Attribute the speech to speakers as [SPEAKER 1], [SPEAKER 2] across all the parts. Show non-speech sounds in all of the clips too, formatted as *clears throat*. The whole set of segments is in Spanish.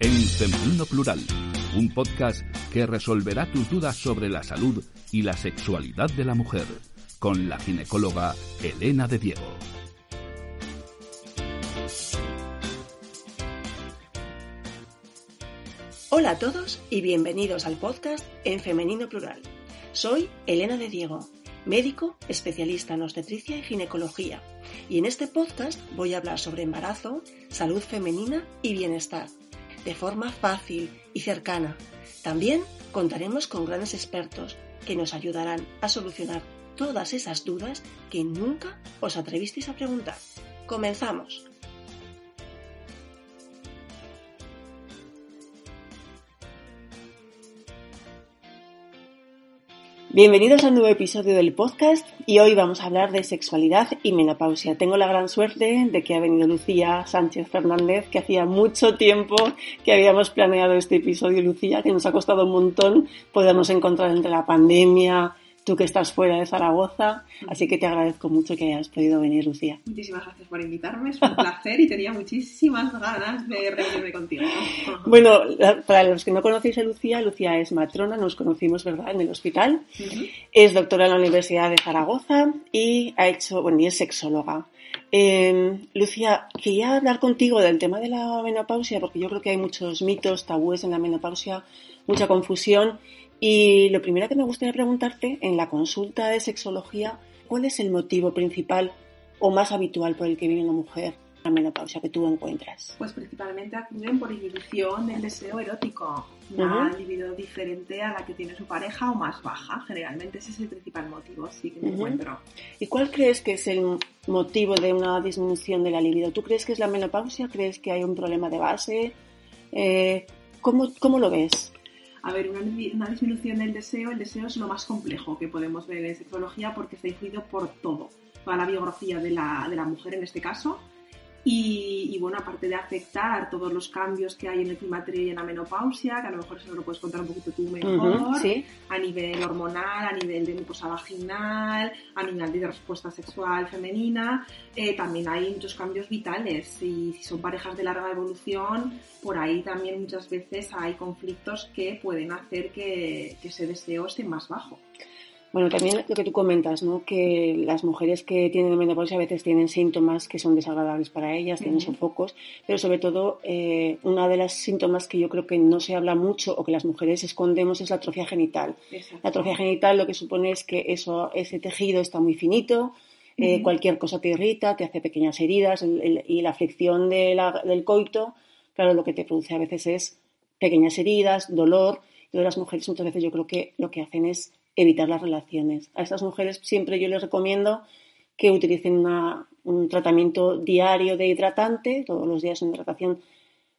[SPEAKER 1] en Femenino Plural, un podcast que resolverá tus dudas sobre la salud y la sexualidad de la mujer, con la ginecóloga Elena de Diego.
[SPEAKER 2] Hola a todos y bienvenidos al podcast en Femenino Plural. Soy Elena de Diego, médico especialista en obstetricia y ginecología, y en este podcast voy a hablar sobre embarazo, salud femenina y bienestar, de forma fácil y cercana. También contaremos con grandes expertos que nos ayudarán a solucionar todas esas dudas que nunca os atrevisteis a preguntar. Comenzamos. Bienvenidos a un nuevo episodio del podcast y hoy vamos a hablar de sexualidad y menopausia. Tengo la gran suerte de que ha venido Lucía Sánchez Fernández, que hacía mucho tiempo que habíamos planeado este episodio, Lucía, que nos ha costado un montón podernos encontrar entre la pandemia, tú que estás fuera de Zaragoza, así que te agradezco mucho que hayas podido venir, Lucía.
[SPEAKER 3] Muchísimas gracias por invitarme, es un placer y tenía muchísimas ganas de reunirme contigo. *laughs*
[SPEAKER 2] Bueno, para los que no conocéis a Lucía, Lucía es matrona, nos conocimos, ¿verdad?, en el hospital. Es doctora en la Universidad de Zaragoza y ha hecho, bueno, y es sexóloga. Eh, Lucía, quería hablar contigo del tema de la menopausia, porque yo creo que hay muchos mitos, tabúes en la menopausia, mucha confusión y lo primero que me gustaría preguntarte, en la consulta de sexología, ¿cuál es el motivo principal o más habitual por el que vive una mujer a menopausia que tú encuentras?
[SPEAKER 3] Pues principalmente acuden por inhibición del deseo erótico, una libido diferente a la que tiene su pareja o más baja. Generalmente ese es el principal motivo, sí que me encuentro.
[SPEAKER 2] ¿Y cuál crees que es el motivo de una disminución de la libido? ¿Tú crees que es la menopausia? ¿Crees que hay un problema de base? Eh, ¿cómo, ¿Cómo lo ves?
[SPEAKER 3] A ver, una, disminución del deseo, el deseo es lo más complejo que podemos ver en sexología porque está influido por todo, toda la biografía de la, de la mujer en este caso, y, bueno, aparte de afectar todos los cambios que hay en el climaterio y en la menopausia, que a lo mejor eso lo puedes contar un poquito tú mejor, a nivel hormonal, a nivel de mucosa vaginal, a nivel de respuesta sexual femenina, eh, también hay muchos cambios vitales y si son parejas de larga evolución, por ahí también muchas veces hay conflictos que pueden hacer que, que ese deseo esté más bajo.
[SPEAKER 2] Bueno, también lo que tú comentas, ¿no? Que las mujeres que tienen menopausia a veces tienen síntomas que son desagradables para ellas, tienen sofocos, pero sobre todo eh, una de las síntomas que yo creo que no se habla mucho o que las mujeres escondemos es la atrofia genital. La atrofia genital lo que supone es que eso, ese tejido está muy finito, eh, cualquier cosa te irrita, te hace pequeñas heridas y la aflicción del coito, claro, lo que te produce a veces es pequeñas heridas, dolor. Y las mujeres muchas veces yo creo que lo que hacen es evitar las relaciones. A estas mujeres siempre yo les recomiendo que utilicen un tratamiento diario de hidratante, todos los días una hidratación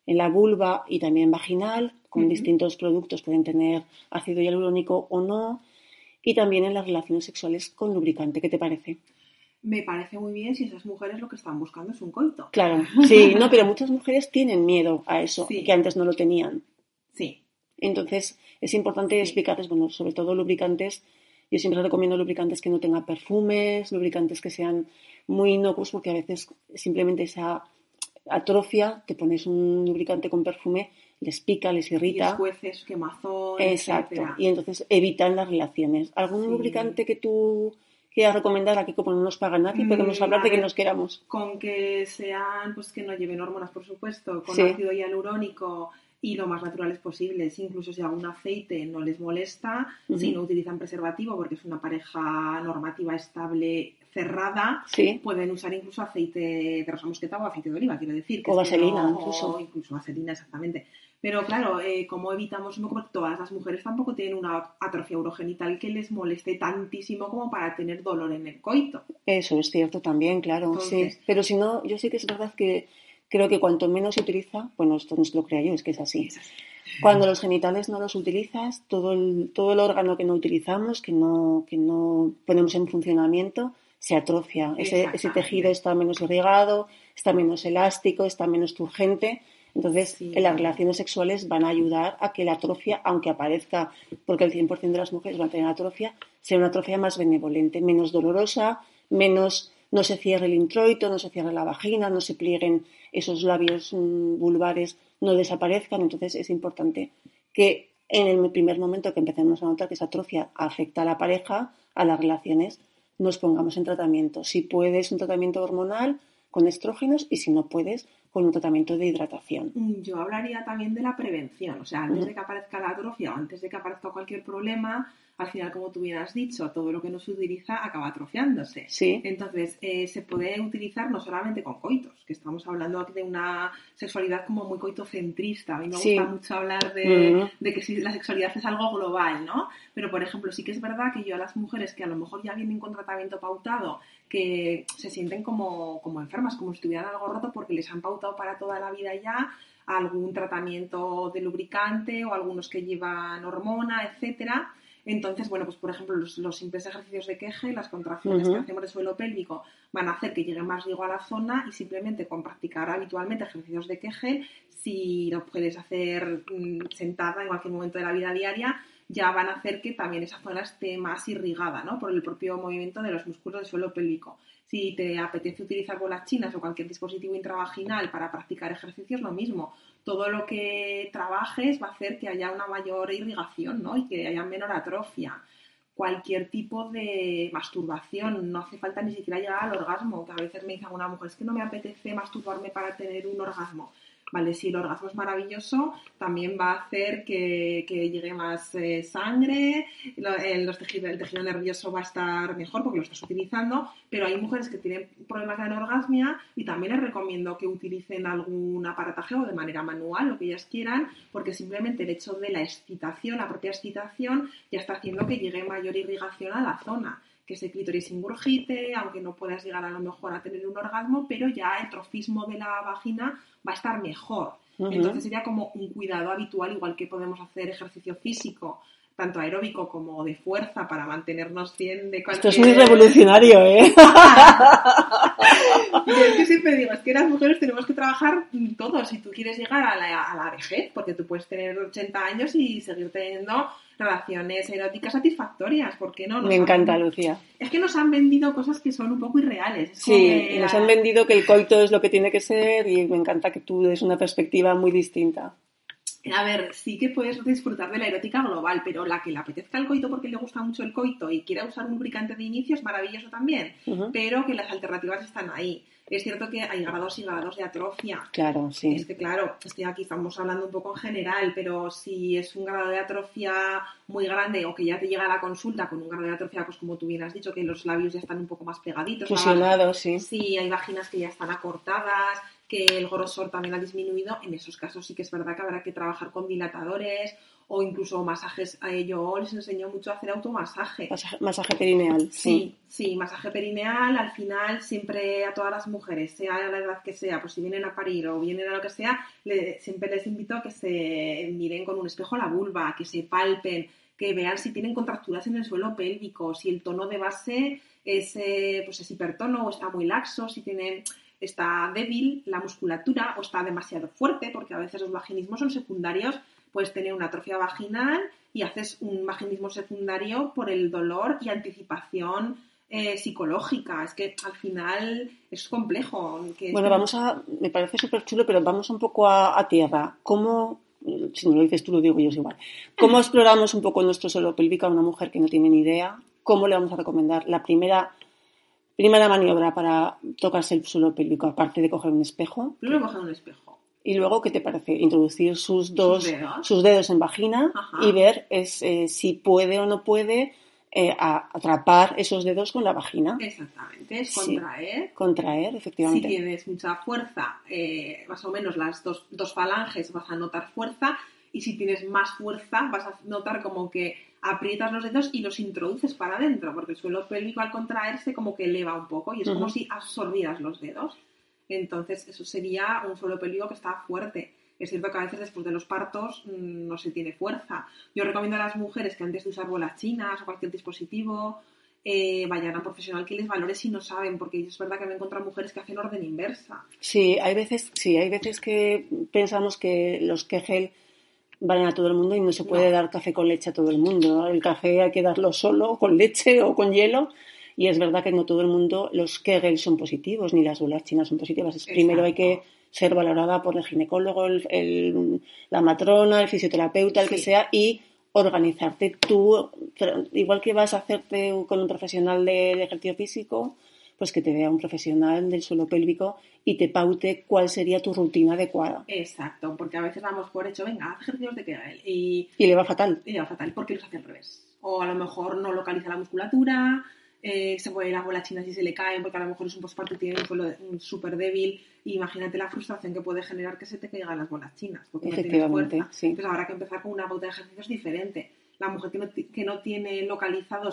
[SPEAKER 2] en la vulva y también vaginal, con distintos productos, pueden tener ácido hialurónico o no, y también en las relaciones sexuales con lubricante. ¿Qué te parece?
[SPEAKER 3] Me parece muy bien si esas mujeres lo que están buscando es un coito.
[SPEAKER 2] Claro, *laughs* sí, no, pero muchas mujeres tienen miedo a eso, que antes no lo tenían.
[SPEAKER 3] Sí.
[SPEAKER 2] Entonces, es importante explicarles, bueno, sobre todo lubricantes. Yo siempre recomiendo lubricantes que no tengan perfumes, lubricantes que sean muy inocuos, porque a veces simplemente esa atrofia, te pones un lubricante con perfume, les pica, les irrita.
[SPEAKER 3] Y quemazón,
[SPEAKER 2] Exacto. Y entonces evitan las relaciones. ¿Algún lubricante que tú quieras recomendar aquí como no nos pagan nadie? Podemos mm, hablar de que nos queramos.
[SPEAKER 3] Con que sean, pues que no lleven hormonas, por supuesto, con ácido hialurónico, y lo más naturales posibles. Incluso si algún aceite no les molesta, si no utilizan preservativo porque es una pareja normativa estable cerrada, pueden usar incluso aceite de rosa mosqueta o aceite de oliva, quiero decir.
[SPEAKER 2] o vaselina, incluso.
[SPEAKER 3] O incluso vaselina, exactamente. Pero claro, eh, como evitamos un poco, todas las mujeres tampoco tienen una atrofia urogenital que les moleste tantísimo como para tener dolor en el coito.
[SPEAKER 2] Eso es cierto también, claro, sí. Pero si no, yo sí que es verdad que creo que cuanto menos se utiliza, bueno, esto no es lo creo yo, es que es así. Cuando los genitales no los utilizas, todo el, todo el órgano que no utilizamos, que no, que no ponemos en funcionamiento, se atrofia. Ese, ese, tejido está menos irrigado, está menos elástico, está menos turgente. Entonces, las relaciones sexuales van a ayudar a que la atrofia, aunque aparezca, porque el 100% de las mujeres van a tener atrofia, sea una atrofia más benevolente, menos dolorosa, menos no se cierre el introito, no se cierre la vagina, no se plieguen esos labios mm, vulvares no desaparezcan. Entonces es importante que en el primer momento que empecemos a notar que esa atrofia afecta a la pareja, a las relaciones, nos pongamos en tratamiento. Si puedes, un tratamiento hormonal con estrógenos y si no puedes, con un tratamiento de hidratación.
[SPEAKER 3] Yo hablaría también de la prevención, o sea, antes de que aparezca la atrofia o antes de que aparezca cualquier problema, al final, como tú bien has dicho, todo lo que no se utiliza acaba atrofiándose.
[SPEAKER 2] Sí.
[SPEAKER 3] Entonces, eh, se puede utilizar no solamente con coitos, que estamos hablando aquí de una sexualidad como muy coitocentrista. A mí me gusta mucho hablar de, de que si la sexualidad es algo global, ¿no? Pero, por ejemplo, sí que es verdad que yo a las mujeres que a lo mejor ya vienen con tratamiento pautado, que se sienten como, como enfermas, como si tuvieran algo roto porque les han pautado para toda la vida ya algún tratamiento de lubricante o algunos que llevan hormona, etcétera entonces, bueno, pues por ejemplo, los, simples ejercicios de queje, las contracciones que hacemos de suelo pélvico van a hacer que llegue más riego a la zona y simplemente con practicar habitualmente ejercicios de queje, si lo puedes hacer mm, sentada en cualquier momento de la vida diaria, ya van a hacer que también esa zona esté más irrigada, ¿no? Por el propio movimiento de los músculos del suelo pélvico. Si te apetece utilizar bolas chinas o cualquier dispositivo intravaginal para practicar ejercicios, lo mismo todo lo que trabajes va a hacer que haya una mayor irrigación ¿no? y que haya menor atrofia. Cualquier tipo de masturbación, no hace falta ni siquiera llegar al orgasmo, que a veces me dice alguna mujer, es que no me apetece masturbarme para tener un orgasmo. Vale, si el orgasmo es maravilloso, también va a hacer que, llegue más eh, sangre, el, los el tejido nervioso va a estar mejor porque lo estás utilizando, pero hay mujeres que tienen problemas de anorgasmia y también les recomiendo que utilicen algún aparataje o de manera manual, lo que ellas quieran, porque simplemente el hecho de la excitación, la propia excitación, ya está haciendo que llegue mayor irrigación a la zona que ese clítoris ingurgite, aunque no puedas llegar a lo mejor a tener un orgasmo, pero ya el trofismo de la vagina va a estar mejor. Entonces sería como un cuidado habitual, igual que podemos hacer ejercicio físico, tanto aeróbico como de fuerza, para mantenernos bien de cualquier...
[SPEAKER 2] Esto es muy revolucionario, ¿eh? *laughs*
[SPEAKER 3] Yo que siempre digo, es que las mujeres tenemos que trabajar todos si tú quieres llegar a la, a la vejez, porque tú puedes tener 80 años y seguir teniendo relaciones eróticas satisfactorias, ¿por qué no?
[SPEAKER 2] Me encanta, Lucía.
[SPEAKER 3] Es que nos han vendido cosas que son un poco irreales.
[SPEAKER 2] sí, nos han vendido que el coito es lo que tiene que ser y me encanta que tú des una perspectiva muy distinta.
[SPEAKER 3] A ver, sí que puedes disfrutar de la erótica global, pero la que le apetezca el coito porque le gusta mucho el coito y quiera usar un lubricante de inicio es maravilloso también, pero que las alternativas están ahí. Es cierto que hay grados y grados de atrofia.
[SPEAKER 2] Claro, sí.
[SPEAKER 3] Es que, claro, estoy aquí estamos hablando un poco en general, pero si es un grado de atrofia muy grande o que ya te llega a la consulta con un grado de atrofia, pues como tú bien has dicho, que los labios ya están un poco más pegaditos.
[SPEAKER 2] Fusionados, sí.
[SPEAKER 3] Sí, hay vaginas que ya están acortadas, que el grosor también ha disminuido. En esos casos sí que es verdad que habrá que trabajar con dilatadores o incluso masajes. A ello les enseño mucho a hacer automasaje.
[SPEAKER 2] Masaje, perineal.
[SPEAKER 3] Sí, sí, masaje perineal. Al final, siempre a todas las mujeres, sea la edad que sea, pues si vienen a parir o vienen a lo que sea, siempre les invito a que se miren con un espejo la vulva, que se palpen, que vean si tienen contracturas en el suelo pélvico, si el tono de base es, eh, pues es hipertono o está muy laxo, si tienen está débil la musculatura o está demasiado fuerte, porque a veces los vaginismos son secundarios puedes tener una atrofia vaginal y haces un vaginismo secundario por el dolor y anticipación eh, psicológica. Es que al final es complejo.
[SPEAKER 2] bueno, vamos a, me parece súper chulo, pero vamos un poco a, tierra. ¿Cómo, si no lo dices tú, lo digo yo es igual, cómo *laughs* exploramos un poco nuestro suelo pélvico a una mujer que no tiene ni idea? ¿Cómo le vamos a recomendar la primera primera maniobra para tocarse el suelo pélvico, aparte de coger un espejo?
[SPEAKER 3] Primero coger un espejo.
[SPEAKER 2] Y luego, ¿qué te parece? Introducir sus dos, sus dedos, en vagina y ver es, eh, si puede o no puede eh, atrapar esos dedos con la vagina.
[SPEAKER 3] Exactamente, es contraer.
[SPEAKER 2] contraer, efectivamente.
[SPEAKER 3] Si tienes mucha fuerza, eh, más o menos las dos, dos falanges vas a notar fuerza y si tienes más fuerza vas a notar como que aprietas los dedos y los introduces para adentro, porque el suelo pélvico al contraerse como que eleva un poco y es como si absorbieras los dedos. Entonces, eso sería un suelo pélvico que está fuerte. Es cierto que a veces después de los partos mm, no se tiene fuerza. Yo recomiendo a las mujeres que antes de usar bolas chinas o cualquier dispositivo eh, vayan a profesional que les valore si no saben, porque es verdad que me encuentro mujeres que hacen orden inversa.
[SPEAKER 2] Sí, hay veces, sí, hay veces que pensamos que los Kegel van a todo el mundo y no se puede dar café con leche a todo el mundo. El café hay que darlo solo, con leche o con hielo. Y es verdad que no todo el mundo los Kegel son positivos, ni las bolas chinas son positivas. Primero hay que ser valorada por el ginecólogo, el, la matrona, el fisioterapeuta, el que sea, y organizarte tú, igual que vas a hacerte con un profesional de, ejercicio físico, pues que te vea un profesional del suelo pélvico y te paute cuál sería tu rutina adecuada.
[SPEAKER 3] Exacto, porque a veces vamos por hecho, venga, haz ejercicios de Kegel y...
[SPEAKER 2] Y le va fatal.
[SPEAKER 3] Y le va fatal, porque los hace al revés. O a lo mejor no localiza la musculatura, eh, se puede las bolas chinas y se le caen porque a lo mejor es un postparto y tiene un suelo súper débil. imagínate la frustración que puede generar que se te caigan las bolas chinas porque no tienes fuerza. Entonces habrá que empezar con una pauta de ejercicios diferente. La mujer que no, que no tiene localizado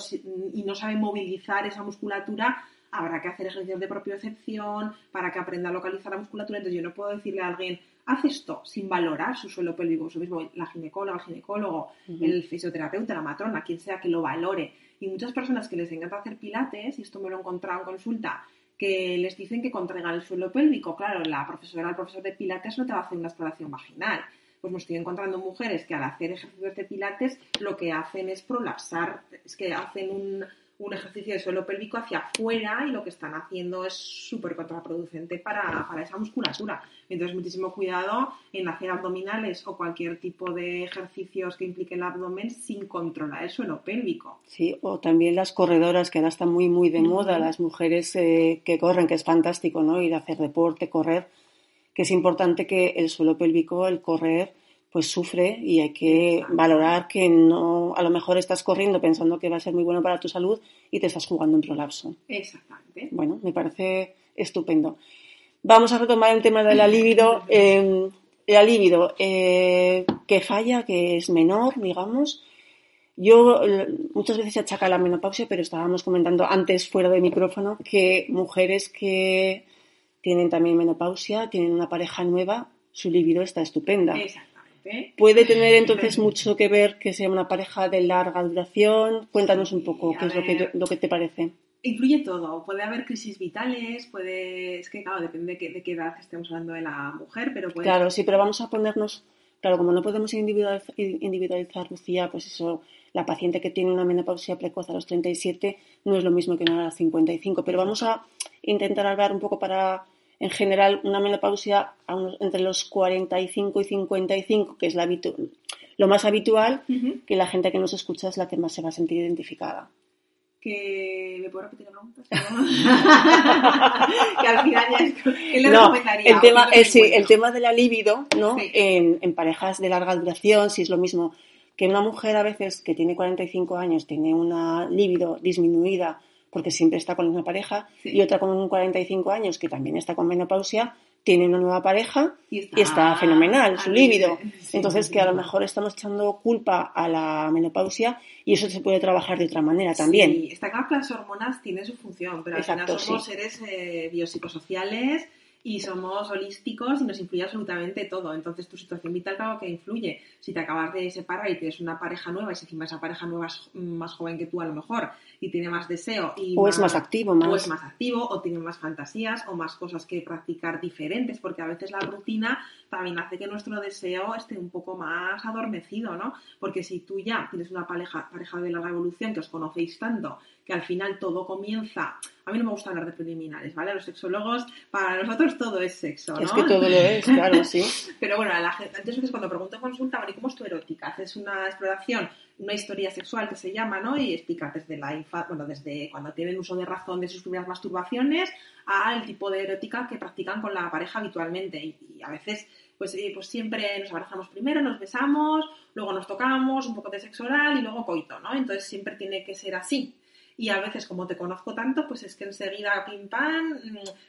[SPEAKER 3] y no sabe movilizar esa musculatura, habrá que hacer ejercicios de propiocepción para que aprenda a localizar la musculatura. Entonces yo no puedo decirle a alguien, haz esto sin valorar su suelo pélvico, su mismo, la ginecóloga, el ginecólogo, el fisioterapeuta, la matrona, quien sea que lo valore y muchas personas que les encanta hacer pilates, y esto me lo he encontrado en consulta, que les dicen que contraigan el suelo pélvico. Claro, la profesora, el profesor de pilates no te va a hacer una exploración vaginal. Pues me estoy encontrando mujeres que al hacer ejercicios de pilates lo que hacen es prolapsar, es que hacen un, un ejercicio de suelo pélvico hacia afuera y lo que están haciendo es súper contraproducente para, esa musculatura. Entonces, muchísimo cuidado en hacer abdominales o cualquier tipo de ejercicios que impliquen el abdomen sin controlar el suelo pélvico.
[SPEAKER 2] Sí, o también las corredoras, que ahora están muy, muy de moda, las mujeres eh, que corren, que es fantástico, ¿no? Ir a hacer deporte, correr, que es importante que el suelo pélvico, el correr, pues sufre y hay que valorar que no, a lo mejor estás corriendo pensando que va a ser muy bueno para tu salud y te estás jugando un prolapso.
[SPEAKER 3] Exactamente.
[SPEAKER 2] Bueno, me parece estupendo. Vamos a retomar el tema de la libido. Eh, la libido, eh, que falla, que es menor, digamos. Yo muchas veces se achaca la menopausia, pero estábamos comentando antes fuera de micrófono que mujeres que tienen también menopausia, tienen una pareja nueva, su libido está estupenda.
[SPEAKER 3] Exacto.
[SPEAKER 2] ¿Puede tener entonces mucho que ver que sea una pareja de larga duración? Cuéntanos un poco qué es lo que, lo que te parece.
[SPEAKER 3] Influye todo. Puede haber crisis vitales, puede. Es que, claro, depende de qué, edad estemos hablando de la mujer, pero puede.
[SPEAKER 2] Claro, sí, pero vamos a ponernos. Claro, como no podemos individualizar, individualizar Lucía, pues eso, la paciente que tiene una menopausia precoz a los 37 no es lo mismo que una a los 55, pero vamos a intentar hablar un poco para en general una menopausia entre los 45 y 55, que es la lo más habitual, que la gente que nos escucha es la que más se va a sentir identificada.
[SPEAKER 3] Que me puedo repetir la pregunta. *laughs* que al final ya es ¿qué le
[SPEAKER 2] no, El tema, eh, sí, el tema de la libido, ¿no? En, en parejas de larga duración, si es lo mismo que una mujer a veces que tiene 45 años tiene una libido disminuida porque siempre está con una pareja, y otra con 45 años que también está con menopausia, tiene una nueva pareja y está, fenomenal, su líbido. Entonces, que a lo mejor estamos echando culpa a la menopausia y eso se puede trabajar de otra manera también.
[SPEAKER 3] Sí, está claro que las hormonas tienen su función, pero al final somos seres eh, biopsicosociales y somos holísticos y nos influye absolutamente todo. Entonces tu situación vital claro que influye. Si te acabas de separar y tienes una pareja nueva y si encima esa pareja nueva es más joven que tú a lo mejor y tiene más deseo y
[SPEAKER 2] o es más activo más.
[SPEAKER 3] o es más activo o tiene más fantasías o más cosas que practicar diferentes porque a veces la rutina también hace que nuestro deseo esté un poco más adormecido, ¿no? Porque si tú ya tienes una pareja, pareja de la revolución que os conocéis tanto que al final todo comienza. A mí no me gusta hablar de preliminares, ¿vale? Los sexólogos, para nosotros todo es sexo, ¿no?
[SPEAKER 2] Es que todo lo es, claro, sí. *laughs*
[SPEAKER 3] Pero bueno, la gente, antes cuando pregunto en consulta, bueno, ¿y cómo es tu erótica? Haces una exploración, una historia sexual que se llama, ¿no? Y explica desde la bueno, desde cuando tienen uso de razón de sus primeras masturbaciones al tipo de erótica que practican con la pareja habitualmente. Y, a veces pues, eh, pues siempre nos abrazamos primero, nos besamos, luego nos tocamos, un poco de sexo oral y luego coito, ¿no? Entonces siempre tiene que ser así y a veces como te conozco tanto, pues es que enseguida pim pam,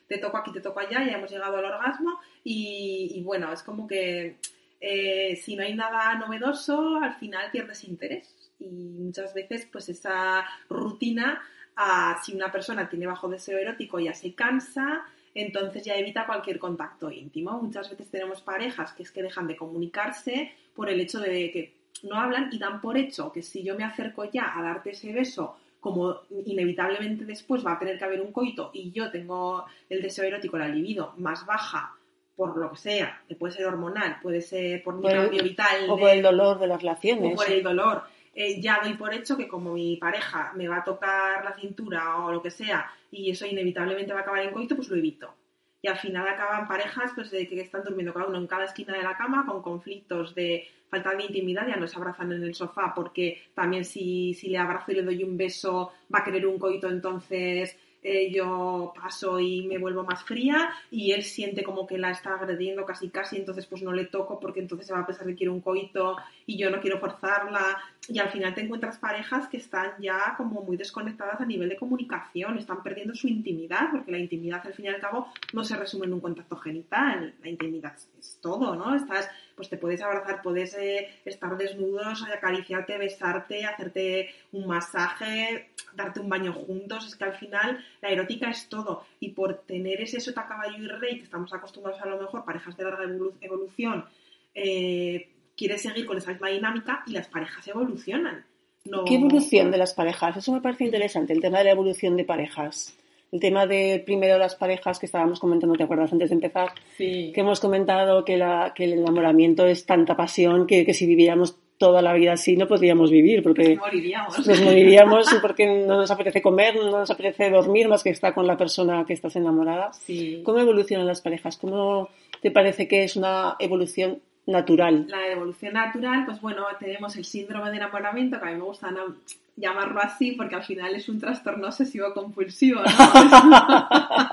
[SPEAKER 3] te toco aquí, te toco allá, ya hemos llegado al orgasmo y, bueno, es como que eh, si no hay nada novedoso, al final pierdes interés y muchas veces pues esa rutina, ah, si una persona tiene bajo deseo erótico ya se cansa, entonces ya evita cualquier contacto íntimo. Muchas veces tenemos parejas que es que dejan de comunicarse por el hecho de que no hablan y dan por hecho que si yo me acerco ya a darte ese beso como inevitablemente después va a tener que haber un coito y yo tengo el deseo erótico, la libido más baja por lo que sea, que puede ser hormonal, puede ser por mi cambio vital.
[SPEAKER 2] O por el dolor de las relaciones.
[SPEAKER 3] O por el dolor. eh, ya doy por hecho que como mi pareja me va a tocar la cintura o lo que sea y eso inevitablemente va a acabar en coito, pues lo evito. Y al final acaban parejas pues, de que están durmiendo cada uno en cada esquina de la cama con conflictos de falta de intimidad, ya no se abrazan en el sofá porque también si, si le abrazo y le doy un beso va a querer un coito, entonces eh, yo paso y me vuelvo más fría y él siente como que la está agrediendo casi casi, entonces pues no le toco porque entonces se va a pensar que quiere un coito y yo no quiero forzarla y al final te encuentras parejas que están ya como muy desconectadas a nivel de comunicación, están perdiendo su intimidad porque la intimidad al fin y al cabo no se resume en un contacto genital, la intimidad es todo, ¿no? Estás pues te puedes abrazar, puedes eh, estar desnudos, acariciarte, besarte, hacerte un masaje, darte un baño juntos. Es que al final la erótica es todo. Y por tener ese sota caballo y rey, que estamos acostumbrados a lo mejor, parejas de larga evolución, eh, quieres seguir con esa misma dinámica y las parejas evolucionan.
[SPEAKER 2] ¿Qué evolución de las parejas? Eso me parece interesante, el tema de la evolución de parejas el tema de primero las parejas que estábamos comentando, ¿te acuerdas antes de empezar?
[SPEAKER 3] Sí.
[SPEAKER 2] Que hemos comentado que, la, que el enamoramiento es tanta pasión que, que si viviéramos toda la vida así no podríamos vivir porque
[SPEAKER 3] nos moriríamos.
[SPEAKER 2] Nos moriríamos porque no nos apetece comer, no nos apetece dormir más que estar con la persona que estás enamorada.
[SPEAKER 3] Sí.
[SPEAKER 2] ¿Cómo evolucionan las parejas? ¿Cómo te parece que es una evolución natural?
[SPEAKER 3] La evolución natural, pues bueno, tenemos el síndrome de enamoramiento, que a mí me gusta llamarlo así porque al final es un trastorno obsesivo compulsivo, ¿no? *laughs*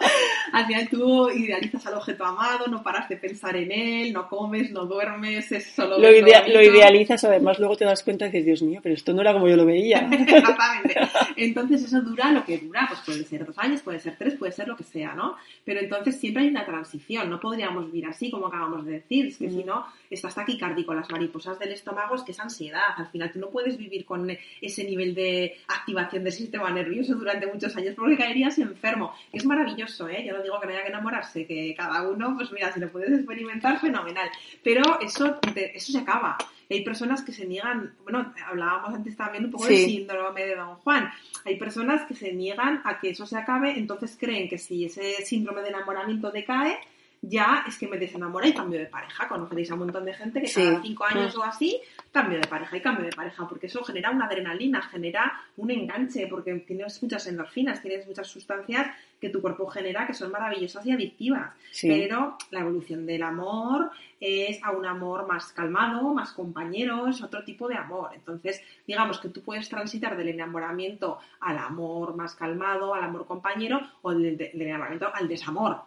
[SPEAKER 3] al final tú idealizas al objeto amado, no paras de pensar en él, no comes, no duermes, es solo...
[SPEAKER 2] Lo, lo idealizas, además luego te das cuenta y dices, Dios mío, pero esto no era como yo lo veía. *laughs*
[SPEAKER 3] Exactamente. Entonces eso dura lo que dura, pues puede ser dos años, puede ser tres, puede ser lo que sea, ¿no? Pero entonces siempre hay una transición, no podríamos vivir así como acabamos de decir, es que si no, estás taquicárdico, las mariposas del estómago, es que es ansiedad, al final tú no puedes vivir con ese nivel de activación del sistema nervioso durante muchos años porque caerías enfermo. Es maravilloso, ¿eh? Yo digo que no haya que enamorarse, que cada uno, pues mira, si lo puedes experimentar, fenomenal. Pero eso, eso se acaba. Hay personas que se niegan, bueno, hablábamos antes también un poco del síndrome de Don Juan. Hay personas que se niegan a que eso se acabe, entonces creen que si ese síndrome de enamoramiento decae, ya es que me desenamoré y cambio de pareja. Conoceréis a un montón de gente que cada cinco años mm. o así cambio de pareja y cambio de pareja, porque eso genera una adrenalina, genera un enganche, porque tienes muchas endorfinas, tienes muchas sustancias que tu cuerpo genera que son maravillosas y adictivas. Pero la evolución del amor es a un amor más calmado, más compañero, es otro tipo de amor. Entonces, digamos que tú puedes transitar del enamoramiento al amor más calmado, al amor compañero, o del, del enamoramiento al desamor.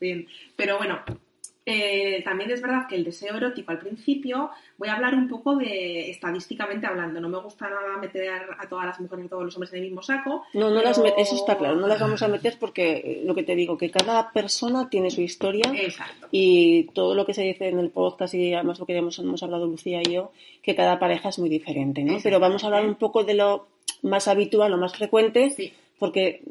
[SPEAKER 3] Bien. Pero bueno, eh, también es verdad que el deseo erótico al principio, voy a hablar un poco de estadísticamente hablando, no me gusta nada meter a todas las mujeres y a todos los hombres en el mismo saco.
[SPEAKER 2] No, no las eso está claro, no las vamos a meter porque eh, lo que te digo, que cada persona tiene su historia
[SPEAKER 3] Exacto.
[SPEAKER 2] y todo lo que se dice en el podcast y además lo que hemos, hemos hablado Lucía y yo, que cada pareja es muy diferente, ¿no? Pero vamos a hablar un poco de lo más habitual, lo más frecuente,
[SPEAKER 3] sí.
[SPEAKER 2] porque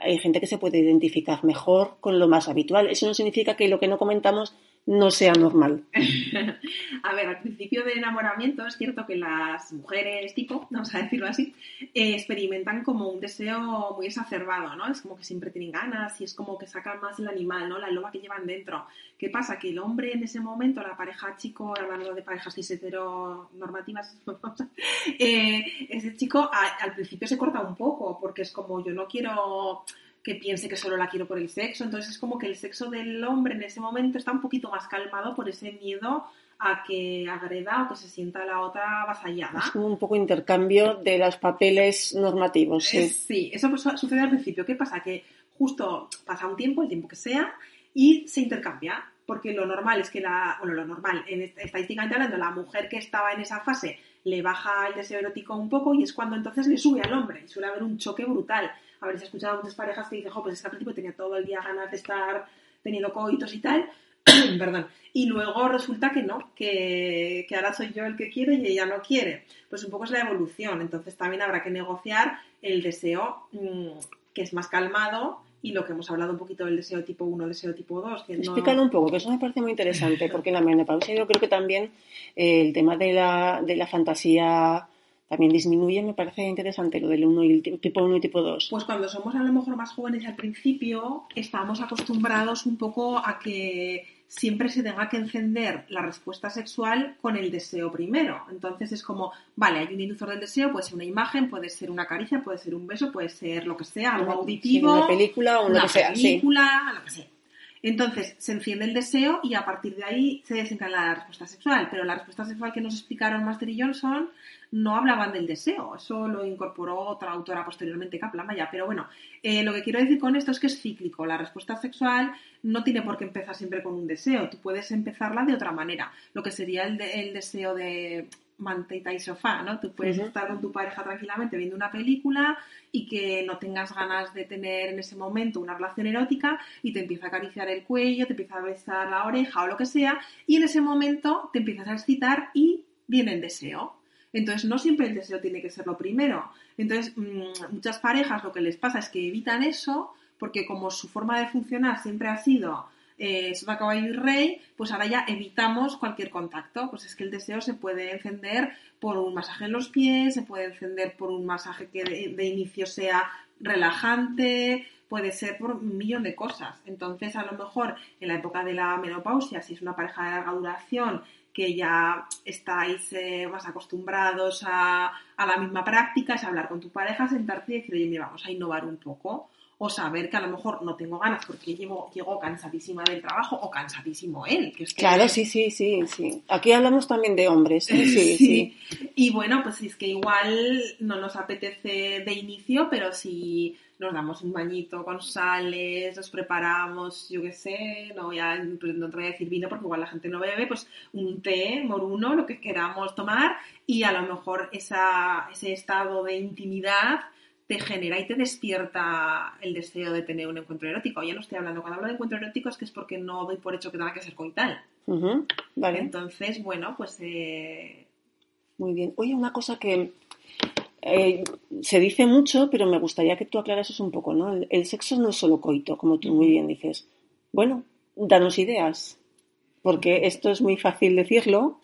[SPEAKER 2] hay gente que se puede identificar mejor con lo más habitual. Eso no significa que lo que no comentamos no sea normal. *laughs*
[SPEAKER 3] a ver, al principio del enamoramiento es cierto que las mujeres tipo, vamos a decirlo así, eh, experimentan como un deseo muy exacerbado, ¿no? Es como que siempre tienen ganas y es como que sacan más el animal, ¿no? La loba que llevan dentro. ¿Qué pasa? Que el hombre en ese momento, la pareja chico, hablando de parejas cis heteronormativas, *laughs* eh, ese chico al principio se corta un poco porque es como yo no quiero que piense que solo la quiero por el sexo. Entonces es como que el sexo del hombre en ese momento está un poquito más calmado por ese miedo a que agreda o que se sienta la otra avasallada.
[SPEAKER 2] Es como un poco intercambio de los papeles normativos. Sí,
[SPEAKER 3] sí eso pues sucede al principio. ¿Qué pasa? Que justo pasa un tiempo, el tiempo que sea, y se intercambia. Porque lo normal es que la, bueno, lo normal, en estadísticamente hablando, la mujer que estaba en esa fase le baja el deseo erótico un poco y es cuando entonces le sube al hombre. Y suele haber un choque brutal habréis escuchado a muchas parejas que dicen, jo, pues es que al principio tenía todo el día ganas de estar teniendo coitos y tal, *clears throat* perdón, y luego resulta que no, que, que, ahora soy yo el que quiere y ella no quiere. Pues un poco es la evolución, entonces también habrá que negociar el deseo mmm, que es más calmado y lo que hemos hablado un poquito del deseo tipo 1, deseo tipo 2. Que
[SPEAKER 2] un poco, que eso me parece muy interesante, porque en la menopausia yo creo que también eh, el tema de la, de la fantasía también disminuye, me parece interesante lo del 1 y el tipo 1 y tipo 2.
[SPEAKER 3] Pues cuando somos a lo mejor más jóvenes al principio, estamos acostumbrados un poco a que siempre se tenga que encender la respuesta sexual con el deseo primero. Entonces es como, vale, hay un inductor del deseo, puede ser una imagen, puede ser una caricia, puede ser un beso, puede ser lo que sea, algo auditivo,
[SPEAKER 2] una película o
[SPEAKER 3] una
[SPEAKER 2] lo que sea. sí.
[SPEAKER 3] película, lo que sea. Entonces se enciende el deseo y a partir de ahí se desencadena la respuesta sexual. Pero la respuesta sexual que nos explicaron Master y Johnson no hablaban del deseo. Eso lo incorporó otra autora posteriormente, Kaplan, ya. Pero bueno, eh, lo que quiero decir con esto es que es cíclico. La respuesta sexual no tiene por qué empezar siempre con un deseo. Tú puedes empezarla de otra manera. Lo que sería el, de- el deseo de mantita y sofá, ¿no? Tú puedes estar con tu pareja tranquilamente viendo una película y que no tengas ganas de tener en ese momento una relación erótica y te empieza a acariciar el cuello, te empieza a besar la oreja o lo que sea y en ese momento te empiezas a excitar y viene el deseo. Entonces, no siempre el deseo tiene que ser lo primero. Entonces, mm, muchas parejas lo que les pasa es que evitan eso porque como su forma de funcionar siempre ha sido eh, sota, caballo y rey, pues ahora ya evitamos cualquier contacto. Pues es que el deseo se puede encender por un masaje en los pies, se puede encender por un masaje que de, de inicio sea relajante, puede ser por un millón de cosas. Entonces, a lo mejor en la época de la menopausia, si es una pareja de larga duración, que ya estáis eh, más acostumbrados a, a la misma práctica, es hablar con tu pareja, sentarte y decir, oye, mira, vamos a innovar un poco. O saber que a lo mejor no tengo ganas porque llevo, llego cansadísima del trabajo o cansadísimo él. Que es que
[SPEAKER 2] Claro, sí, sí, sí, sí. Aquí hablamos también de hombres. *laughs* Sí, sí.
[SPEAKER 3] Y bueno, pues es que igual no nos apetece de inicio, pero si nos damos un bañito con sales, nos preparamos, yo qué sé, no voy a, no te voy a decir vino porque igual la gente no bebe, pues un té, moruno, lo que queramos tomar y a lo mejor esa, ese estado de intimidad te genera y te despierta el deseo de tener un encuentro erótico. Ya no estoy hablando, cuando hablo de encuentro erótico es que es porque no doy por hecho que tenga que ser coital.
[SPEAKER 2] Vale,
[SPEAKER 3] Entonces, bueno, pues eh,
[SPEAKER 2] muy bien. Oye, una cosa que eh, se dice mucho, pero me gustaría que tú aclarases un poco, ¿no? El, el sexo no es solo coito, como tú muy bien dices. Bueno, danos ideas, porque esto es muy fácil decirlo,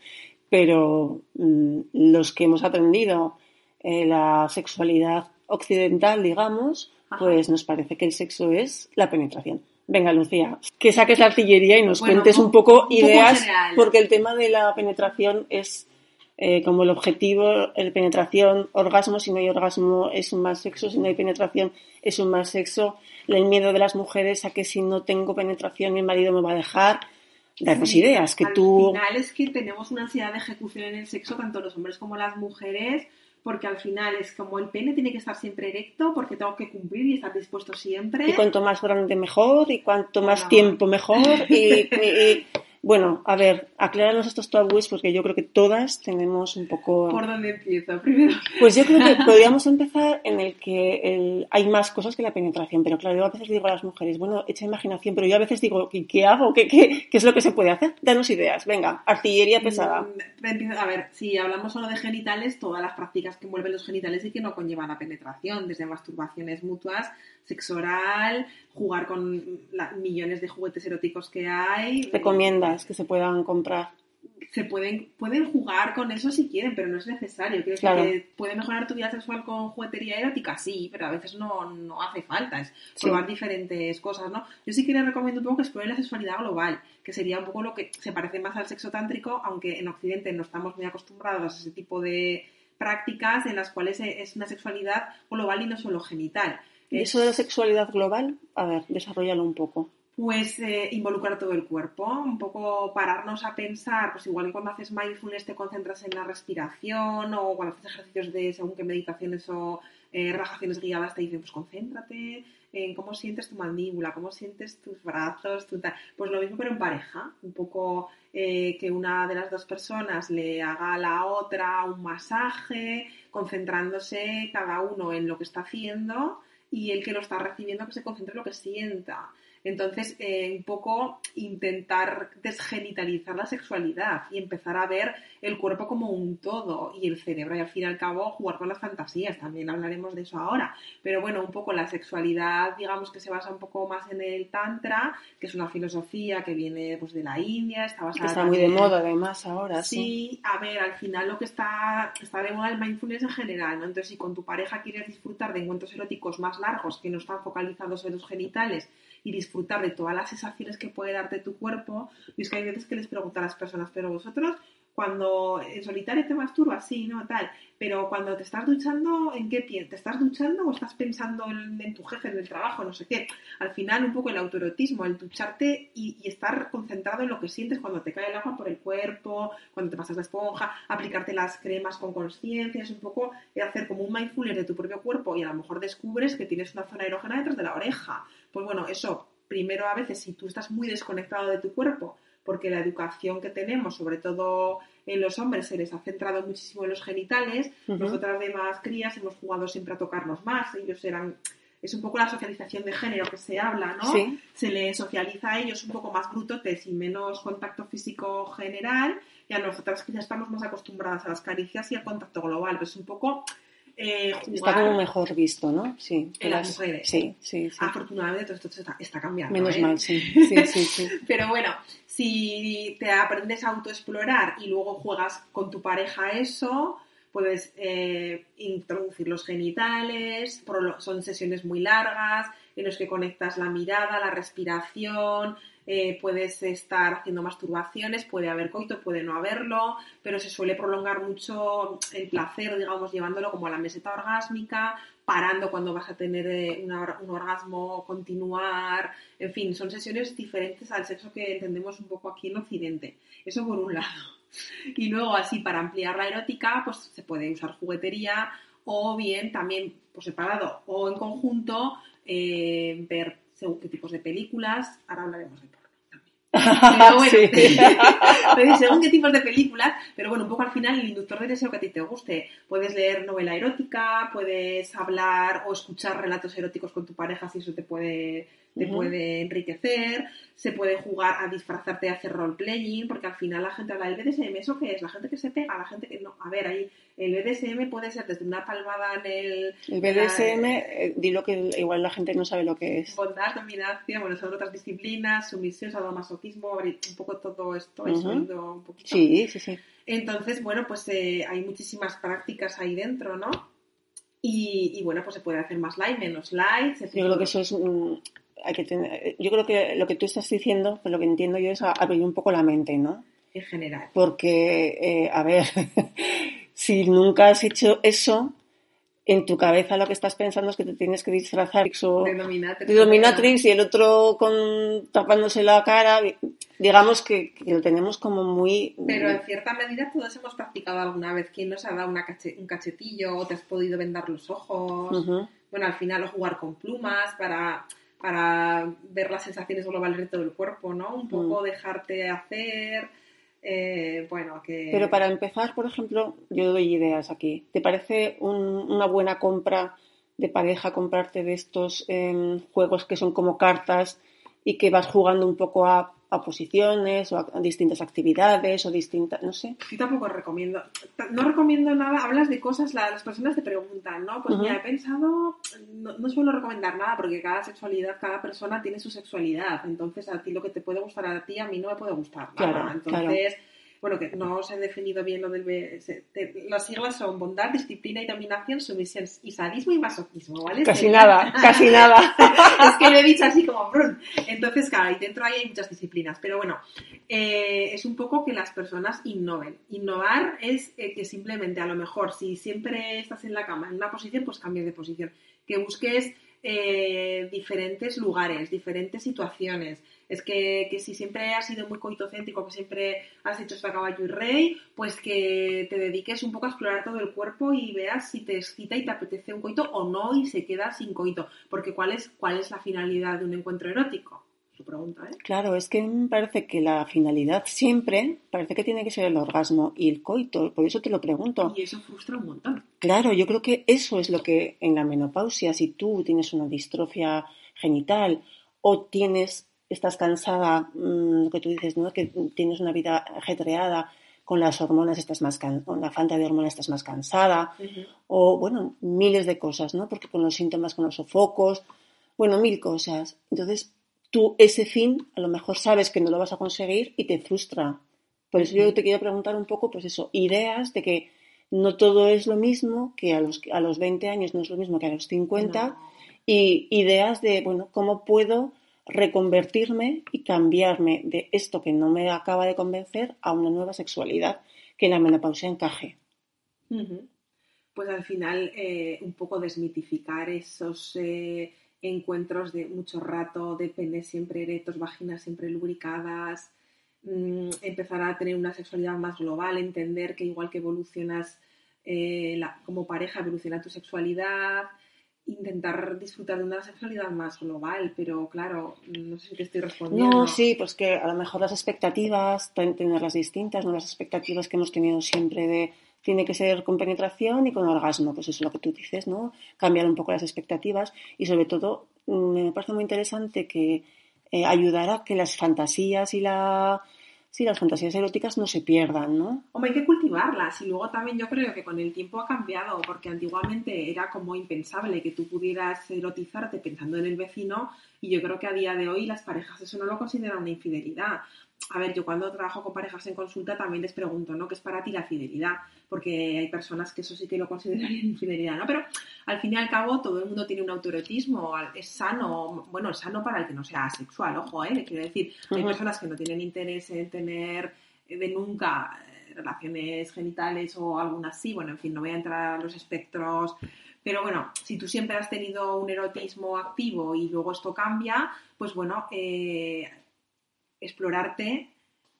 [SPEAKER 2] pero mm, los que hemos aprendido eh, la sexualidad occidental, digamos,
[SPEAKER 3] Ajá.
[SPEAKER 2] pues nos parece que el sexo es la penetración. Venga, Lucía, que saques la artillería y nos
[SPEAKER 3] Bueno,
[SPEAKER 2] cuentes
[SPEAKER 3] un-
[SPEAKER 2] poco
[SPEAKER 3] un poco
[SPEAKER 2] ideas, porque el tema de la penetración es eh, como el objetivo, el penetración, orgasmo, si no hay orgasmo es un mal sexo, si no hay penetración es un mal sexo, el miedo de las mujeres a que si no tengo penetración mi marido me va a dejar. Darnos
[SPEAKER 3] Sí,
[SPEAKER 2] ideas, que
[SPEAKER 3] al
[SPEAKER 2] tú...
[SPEAKER 3] final es que tenemos una ansiedad de ejecución en el sexo, tanto los hombres como las mujeres, porque al final es como el pene tiene que estar siempre erecto, porque tengo que cumplir y estar dispuesto siempre.
[SPEAKER 2] Y cuanto más grande mejor, y cuanto más tiempo mejor. Y, y- y- bueno, a ver, acláranos estos tabúes porque yo creo que todas tenemos un poco...
[SPEAKER 3] ¿Por dónde empiezo? *laughs* Primero.
[SPEAKER 2] Pues yo creo que podríamos empezar en el que el- hay más cosas que la penetración, pero claro, yo a veces digo a las mujeres, bueno, echa imaginación, pero yo a veces digo, ¿qué, qué hago? ¿Qué, qué, qué es lo que se puede hacer? Danos ideas, venga, artillería pesada.
[SPEAKER 3] Mm, A ver, si hablamos solo de genitales, todas las prácticas que envuelven los genitales y que no conllevan la penetración, desde masturbaciones mutuas, sexo oral, jugar con la- millones de juguetes eróticos que hay.
[SPEAKER 2] Recomiendas que se puedan comprar.
[SPEAKER 3] se pueden, pueden jugar con eso si quieren, pero no es necesario.
[SPEAKER 2] Claro.
[SPEAKER 3] que puede mejorar tu vida sexual con juguetería erótica, sí, pero a veces no, no hace falta. Es
[SPEAKER 2] Sí.
[SPEAKER 3] probar diferentes cosas, ¿no? Yo sí que les recomiendo un poco que exploren la sexualidad global, que sería un poco lo que se parece más al sexo tántrico, aunque en Occidente no estamos muy acostumbrados a ese tipo de prácticas en las cuales es una sexualidad global y no solo genital.
[SPEAKER 2] ¿Y
[SPEAKER 3] Es-
[SPEAKER 2] eso de la sexualidad global? A ver, desarrollalo un poco.
[SPEAKER 3] pues eh, involucrar todo el cuerpo, un poco pararnos a pensar, pues igual que cuando haces mindfulness te concentras en la respiración o cuando haces ejercicios de según qué meditaciones o eh, relajaciones guiadas te dicen pues concéntrate en cómo sientes tu mandíbula, cómo sientes tus brazos, tu pues lo mismo pero en pareja, un poco eh, que una de las dos personas le haga a la otra un masaje, concentrándose cada uno en lo que está haciendo y el que lo está recibiendo que se concentre en lo que sienta. Entonces, eh, un poco intentar desgenitalizar la sexualidad y empezar a ver el cuerpo como un todo y el cerebro y al fin y al cabo jugar con las fantasías. También hablaremos de eso ahora. Pero bueno, un poco la sexualidad, digamos que se basa un poco más en el tantra, que es una filosofía que viene pues, de la India, está basada
[SPEAKER 2] Que está muy de moda además ahora, sí.
[SPEAKER 3] Sí, a ver, al final lo que está, está de moda el mindfulness en general, ¿no? Entonces, si con tu pareja quieres disfrutar de encuentros eróticos más largos que no están focalizados en los genitales, y disfrutar de todas las sensaciones que puede darte tu cuerpo. Y es que hay veces que les pregunto a las personas, pero vosotros cuando en solitario te masturbas, sí, ¿no? Tal. Pero cuando te estás duchando, ¿en qué pie? ¿Te estás duchando o estás pensando en, tu jefe, en el trabajo, no sé qué? Al final, un poco el autoerotismo, el ducharte y, estar concentrado en lo que sientes cuando te cae el agua por el cuerpo, cuando te pasas la esponja, aplicarte las cremas con conciencia, es un poco hacer como un mindfulness de tu propio cuerpo y a lo mejor descubres que tienes una zona erógena detrás de la oreja. Pues bueno, eso, primero a veces, si tú estás muy desconectado de tu cuerpo, porque la educación que tenemos, sobre todo en los hombres, se les ha centrado muchísimo en los genitales. Nosotras de más crías hemos jugado siempre a tocarnos más. Ellos eran. Es un poco la socialización de género que se habla, ¿no? Se les socializa a ellos un poco más brutotes y menos contacto físico general. Y a nosotras quizás estamos más acostumbradas a las caricias y al contacto global. Pues un poco eh,
[SPEAKER 2] está como mejor visto, ¿no?
[SPEAKER 3] Sí. En las, mujeres.
[SPEAKER 2] Sí, sí,
[SPEAKER 3] Afortunadamente todo esto está, cambiando.
[SPEAKER 2] Menos
[SPEAKER 3] ¿eh?
[SPEAKER 2] mal, sí. *laughs* sí, sí, sí.
[SPEAKER 3] Pero bueno, si te aprendes a autoexplorar y luego juegas con tu pareja eso, puedes eh, introducir los genitales, son sesiones muy largas en las que conectas la mirada, la respiración, eh, puedes estar haciendo masturbaciones, puede haber coito, puede no haberlo, pero se suele prolongar mucho el placer, digamos, llevándolo como a la meseta orgásmica, parando cuando vas a tener eh, un orgasmo, continuar, en fin, son sesiones diferentes al sexo que entendemos un poco aquí en Occidente. Eso por un lado. *laughs* Y luego así, para ampliar la erótica, pues se puede usar juguetería o bien también por separado o en conjunto eh, ver según qué tipos de películas. Ahora hablaremos de pero bueno, *laughs* según qué tipos de películas, pero bueno, un poco al final el inductor de deseo que a ti te guste. Puedes leer novela erótica, puedes hablar o escuchar relatos eróticos con tu pareja si eso te puede te puede enriquecer, se puede jugar a disfrazarte, a hacer role-playing, porque al final la gente habla del BDSM, ¿eso qué es? La gente que se pega, la gente que no. A ver, ahí el BDSM puede ser desde una palmada en el...
[SPEAKER 2] El BDSM, eh, dilo que igual la gente no sabe lo que es.
[SPEAKER 3] Bondad, dominación, bueno, son otras disciplinas, sumisión, sadomasoquismo, un poco todo esto, uh un poquito.
[SPEAKER 2] Sí, sí, sí.
[SPEAKER 3] Entonces, bueno, pues eh, hay muchísimas prácticas ahí dentro, ¿no? Y, bueno, pues se puede hacer más light, menos light. Yo
[SPEAKER 2] creo que eso es que yo creo que lo que tú estás diciendo, pues lo que entiendo yo es abrir un poco la mente, ¿no?
[SPEAKER 3] En general.
[SPEAKER 2] Porque, eh, a ver, *laughs* si nunca has hecho eso, en tu cabeza lo que estás pensando es que te tienes que disfrazar
[SPEAKER 3] de
[SPEAKER 2] dominatrix, y el otro con tapándose la cara. Digamos que, lo tenemos como muy...
[SPEAKER 3] Pero en cierta medida todos hemos practicado alguna vez. ¿Quién nos ha dado un cachetillo o te has podido vendar los ojos? Bueno, al final o jugar con plumas para para ver las sensaciones globales de todo el cuerpo, ¿no? Un poco mm. dejarte hacer, eh, bueno, que...
[SPEAKER 2] Pero para empezar, por ejemplo, yo doy ideas aquí. ¿Te parece una buena compra de pareja comprarte de estos em, juegos que son como cartas y que vas jugando un poco a a posiciones o a, distintas actividades o distintas, no sé.
[SPEAKER 3] Sí, tampoco recomiendo. No recomiendo nada, hablas de cosas, las personas te preguntan, ¿no? Pues mira, he pensado, no, suelo recomendar nada porque cada sexualidad, cada persona tiene su sexualidad. Entonces, a ti lo que te puede gustar a ti, a mí no me puede gustar. Claro, Entonces bueno, que no os he definido bien lo del... Las siglas son bondad, disciplina y dominación, sumisión y sadismo y masoquismo, ¿vale?
[SPEAKER 2] Casi nada, casi nada. *laughs*
[SPEAKER 3] es que lo he dicho así como... Entonces, claro, ahí dentro hay muchas disciplinas, pero bueno, eh, es un poco que las personas innoven. Innovar es eh, que simplemente a lo mejor si siempre estás en la cama en una posición, pues cambies de posición. Que busques eh, diferentes lugares, diferentes situaciones. Es que, si siempre has sido muy coitocéntrico, que siempre has hecho esta caballo y rey, pues que te dediques un poco a explorar todo el cuerpo y veas si te excita y te apetece un coito o no y se queda sin coito. Porque ¿cuál es, cuál es la finalidad de un encuentro erótico? Su pregunta, ¿eh?
[SPEAKER 2] Claro, es que me parece que la finalidad siempre parece que tiene que ser el orgasmo y el coito, por eso te lo pregunto.
[SPEAKER 3] Y eso frustra un montón.
[SPEAKER 2] Claro, yo creo que eso es lo que en la menopausia, si tú tienes una distrofia genital o tienes, estás cansada, mm, lo que tú dices, ¿no? que tienes una vida ajetreada, con las hormonas estás más con la falta de hormonas estás más cansada o bueno miles de cosas no porque con los síntomas con los sofocos bueno mil cosas. Entonces tú ese fin a lo mejor sabes que no lo vas a conseguir y te frustra. Por eso yo te quiero preguntar un poco pues eso ideas de que no todo es lo mismo, que a los, a los 20 años no es lo mismo que a los 50, y ideas de, bueno, cómo puedo reconvertirme y cambiarme de esto que no me acaba de convencer a una nueva sexualidad que la menopausia encaje.
[SPEAKER 3] Pues al final eh, un poco desmitificar esos eh, encuentros de mucho rato, de penes siempre erectos, vaginas siempre lubricadas, mm, empezar a tener una sexualidad más global, entender que igual que evolucionas eh, como pareja, evoluciona tu sexualidad, intentar disfrutar de una sexualidad más global, pero claro, no sé si te estoy respondiendo.
[SPEAKER 2] No, sí, pues que a lo mejor las expectativas, tenerlas distintas, no las expectativas que hemos tenido siempre de tiene que ser con penetración y con orgasmo, pues eso es lo que tú dices, ¿no? Cambiar un poco las expectativas y sobre todo mm, me parece muy interesante que eh, ayudara a que las fantasías y la sí, las fantasías eróticas no se pierdan, ¿no?
[SPEAKER 3] Hombre, hay que cultivarlas y luego también yo creo que con el tiempo ha cambiado, porque antiguamente era como impensable que tú pudieras erotizarte pensando en el vecino y yo creo que a día de hoy las parejas eso no lo consideran una infidelidad a ver, yo cuando trabajo con parejas en consulta también les pregunto, ¿no? ¿Qué es para ti la fidelidad? Porque hay personas que eso sí que lo considerarían *laughs* infidelidad, ¿no? Pero al fin y al cabo todo el mundo tiene un autoerotismo, es sano, bueno, es sano para el que no sea sexual, ojo, ¿eh? Quiero decir, hay personas que no tienen interés en tener eh, de nunca eh, relaciones genitales o algunas sí, bueno, en fin, no voy a entrar a los espectros pero bueno, si tú siempre has tenido un erotismo activo y luego esto cambia, pues bueno, eh, explorarte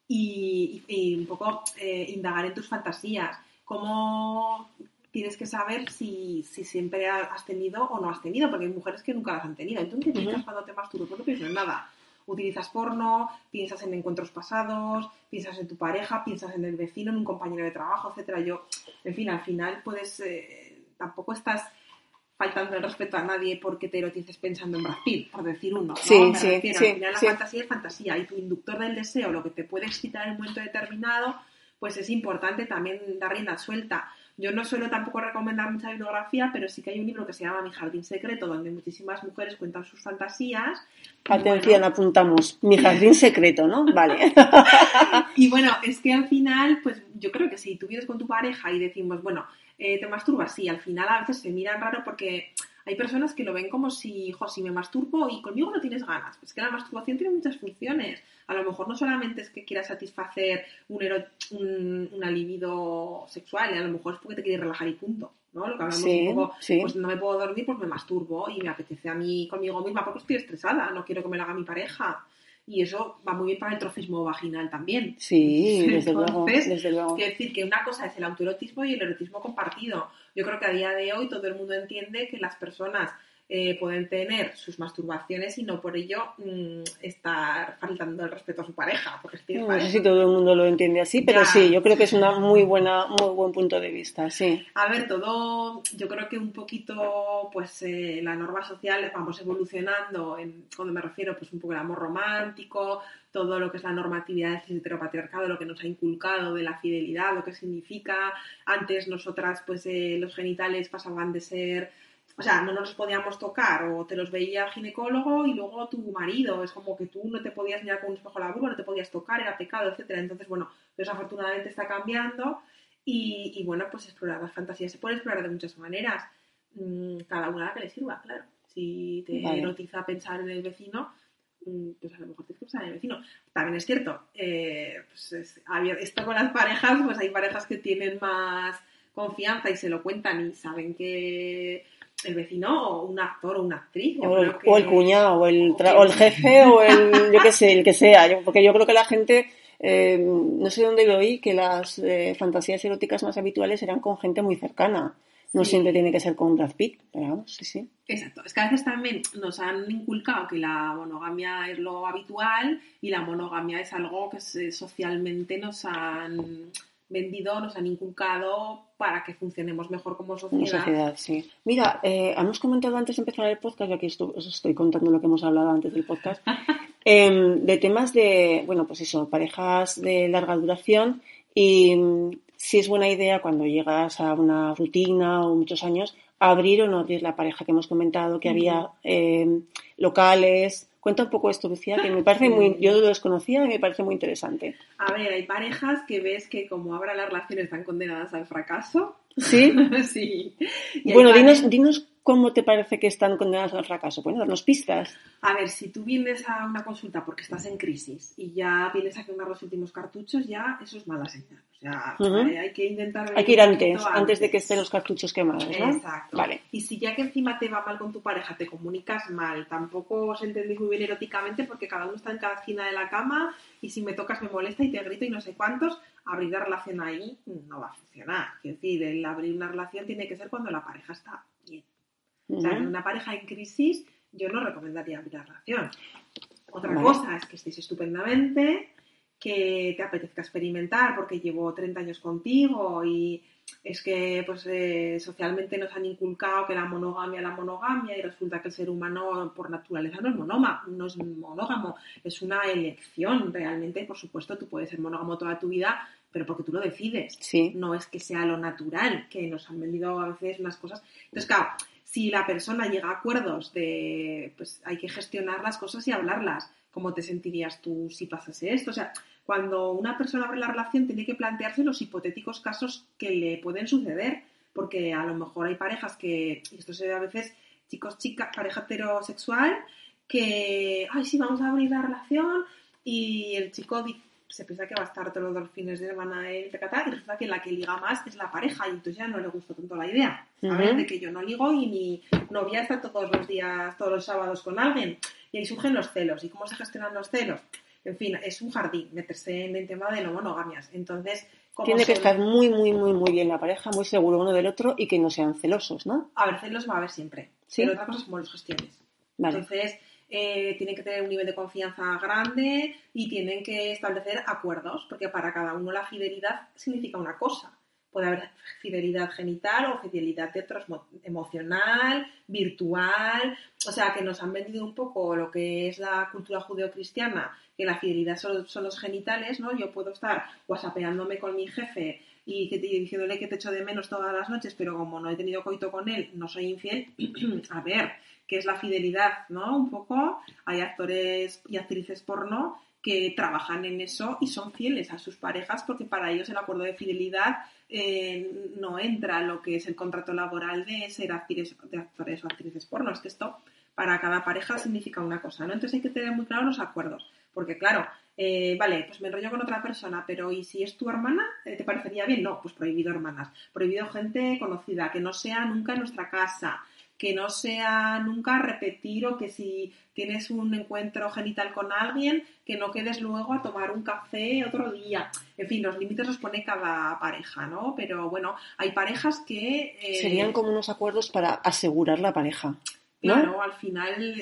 [SPEAKER 3] y, un poco eh, indagar en tus fantasías. ¿Cómo tienes que saber si, siempre has tenido o no has tenido? Porque hay mujeres que nunca las han tenido. Entonces, ¿qué piensas cuando te masturbas? No piensas en nada. Utilizas porno, piensas en encuentros pasados, piensas en tu pareja, piensas en el vecino, en un compañero de trabajo, etcétera. Yo, en fin, al final puedes, eh, tampoco estás faltando el respeto a nadie porque te erotices pensando en Brad por decir uno. ¿no?
[SPEAKER 2] Sí, sí, sí,
[SPEAKER 3] al final la fantasía es fantasía y tu inductor del deseo, lo que te puede excitar en un momento determinado, pues es importante también dar rienda suelta. Yo no suelo tampoco recomendar mucha bibliografía, pero sí que hay un libro que se llama Mi Jardín Secreto, donde muchísimas mujeres cuentan sus fantasías.
[SPEAKER 2] Atención, apuntamos. Mi Jardín Secreto, ¿no? *laughs* Vale.
[SPEAKER 3] y bueno, es que al final, pues yo creo que si tú vienes con tu pareja y decimos, bueno, eh, ¿te masturbas? Sí, al final a veces se miran raro porque hay personas que lo ven como si, hijo, si me masturbo y conmigo no tienes ganas. Pues que la masturbación tiene muchas funciones. A lo mejor no solamente es que quieras satisfacer un, un, una libido sexual, a lo mejor es porque te quieres relajar y punto. ¿no? Lo que hablamos un poco, pues no me puedo dormir, pues me masturbo y me apetece a mí conmigo misma porque estoy estresada, no quiero que me lo haga mi pareja y eso va muy bien para el trofismo vaginal también.
[SPEAKER 2] Sí, desde *laughs* luego. Desde luego.
[SPEAKER 3] Quiero decir que una cosa es el autoerotismo y el erotismo compartido. Yo creo que a día de hoy todo el mundo entiende que las personas eh, pueden tener sus masturbaciones y no por ello mm, estar faltando el respeto a su pareja. Porque
[SPEAKER 2] no, sé si todo el mundo lo entiende así, pero sí, yo creo que es una muy *laughs* buena, muy buen punto de vista, sí.
[SPEAKER 3] A ver, todo, yo creo que un poquito, pues eh, la norma social vamos evolucionando, en, cuando me refiero, pues un poco el amor romántico, todo lo que es la normatividad del heteropatriarcado, lo que nos ha inculcado de la fidelidad, lo que significa. Antes nosotras, pues eh, los genitales pasaban de ser o sea, no nos podíamos tocar o te los veía el ginecólogo y luego tu marido, es como que tú no te podías mirar con un espejo a la vulva, no te podías tocar, era pecado, etcétera. Entonces, bueno, desafortunadamente está cambiando y, bueno, pues explorar las fantasías se puede explorar de muchas maneras, mm, cada una la que le sirva, claro. Si te erotiza pensar en el vecino, mm, pues a lo mejor te pensar en el vecino. También es cierto, eh, pues esto con las parejas, pues hay parejas que tienen más confianza y se lo cuentan y saben que el vecino o un actor o una actriz.
[SPEAKER 2] O el, cuñado, o el, o el jefe, o el, yo qué sé, el que sea. porque yo creo que la gente, eh, no sé dónde lo oí, que las eh, fantasías eróticas más habituales eran con gente muy cercana. No siempre tiene que ser con Brad Pitt, pero vamos, sí, sí.
[SPEAKER 3] Exacto. Es que a veces también nos han inculcado que la monogamia es lo habitual y la monogamia es algo que socialmente nos han vendido, nos han inculcado para que funcionemos mejor como sociedad.
[SPEAKER 2] sí. Mira, eh, hemos comentado antes de empezar el podcast, yo aquí os estoy contando lo que hemos hablado antes del podcast, *laughs* em, de temas de, bueno, pues eso, parejas de larga duración y mm, si es buena idea cuando llegas a una rutina o muchos años, abrir o no abrir la pareja que hemos comentado, que había em, locales, Cuenta un poco esto, Lucía, que me parece muy, yo lo desconocía y me parece muy interesante.
[SPEAKER 3] A ver, hay parejas que ves que como ahora las relaciones están condenadas al fracaso.
[SPEAKER 2] Sí. *laughs*
[SPEAKER 3] sí.
[SPEAKER 2] bueno, dinos, dinos cómo te parece que están condenados al fracaso? Bueno, darnos pistas.
[SPEAKER 3] A ver, si tú vienes a una consulta porque estás en crisis y ya vienes a quemar los últimos cartuchos, ya eso es mala señal. O sea, hay que intentar...
[SPEAKER 2] Hay que ir antes, antes, de que estén los cartuchos quemados, ¿no?
[SPEAKER 3] Exacto. Vale. Y si ya que encima te va mal con tu pareja, te comunicas mal, tampoco os entendéis muy bien eróticamente porque cada uno está en cada esquina de la cama y si me tocas me molesta y te grito y no sé cuántos, abrir la relación ahí no va a funcionar. Es decir, el abrir una relación tiene que ser cuando la pareja está O sea, en una pareja en crisis yo no recomendaría abrir la relación. Otra cosa es que estéis estupendamente, que te apetezca experimentar porque llevo 30 años contigo y es que pues eh, socialmente nos han inculcado que la monogamia la monogamia y resulta que el ser humano por naturaleza no es monógamo, no es monógamo, es una elección realmente, por supuesto tú puedes ser monógamo toda tu vida, pero porque tú lo decides,
[SPEAKER 2] sí.
[SPEAKER 3] no es que sea lo natural, que nos han vendido a veces unas cosas. Entonces, claro, si la persona llega a acuerdos de, pues hay que gestionar las cosas y hablarlas. ¿Cómo te sentirías tú si pasase esto? O sea, cuando una persona abre la relación tiene que plantearse los hipotéticos casos que le pueden suceder, porque a lo mejor hay parejas que, y esto se ve a veces, chicos, chicas, pareja heterosexual, que, ay, sí, vamos a abrir la relación y el chico dice, se piensa que va a estar todos los fines de semana en Tecatá y resulta que la que liga más es la pareja y entonces ya no le gusta tanto la idea, ¿sabes? De que yo no ligo y mi novia está todos los días, todos los sábados con alguien y ahí surgen los celos. ¿Y cómo se gestionan los celos? En fin, es un jardín meterse en el tema de no monogamias. Entonces,
[SPEAKER 2] tiene que estar muy, muy, muy, muy bien la pareja, muy seguro uno del otro y que no sean celosos, ¿no?
[SPEAKER 3] A ver, celos va a haber siempre. ¿Sí? Pero otra cosa es cómo los gestiones. Entonces, eh, tienen que tener un nivel de confianza grande y tienen que establecer acuerdos, porque para cada uno la fidelidad significa una cosa. Puede haber fidelidad genital o fidelidad de otros emocional, virtual. O sea, que nos han vendido un poco lo que es la cultura judeocristiana, que la fidelidad son, los genitales, ¿no? Yo puedo estar whatsappeándome con mi jefe y que diciéndole que te echo de menos todas las noches, pero como no he tenido coito con él, no soy infiel. *clears throat* a ver, que es la fidelidad, ¿no? Un poco. Hay actores y actrices porno que trabajan en eso y son fieles a sus parejas porque para ellos el acuerdo de fidelidad eh, no entra lo que es el contrato laboral de ser actriz, de actores o actrices porno. Es que esto para cada pareja significa una cosa, ¿no? Entonces hay que tener muy claros los acuerdos. Porque claro, eh, vale, pues me enrollo con otra persona, pero ¿y si es tu hermana? Eh, ¿Te parecería bien? No, pues prohibido hermanas. Prohibido gente conocida, que no sea nunca en nuestra casa que no sea nunca repetir o que si tienes un encuentro genital con alguien, que no quedes luego a tomar un café otro día. En fin, los límites los pone cada pareja, ¿no? Pero bueno, hay parejas que...
[SPEAKER 2] Eh, Serían como unos acuerdos para asegurar la pareja.
[SPEAKER 3] Claro, al final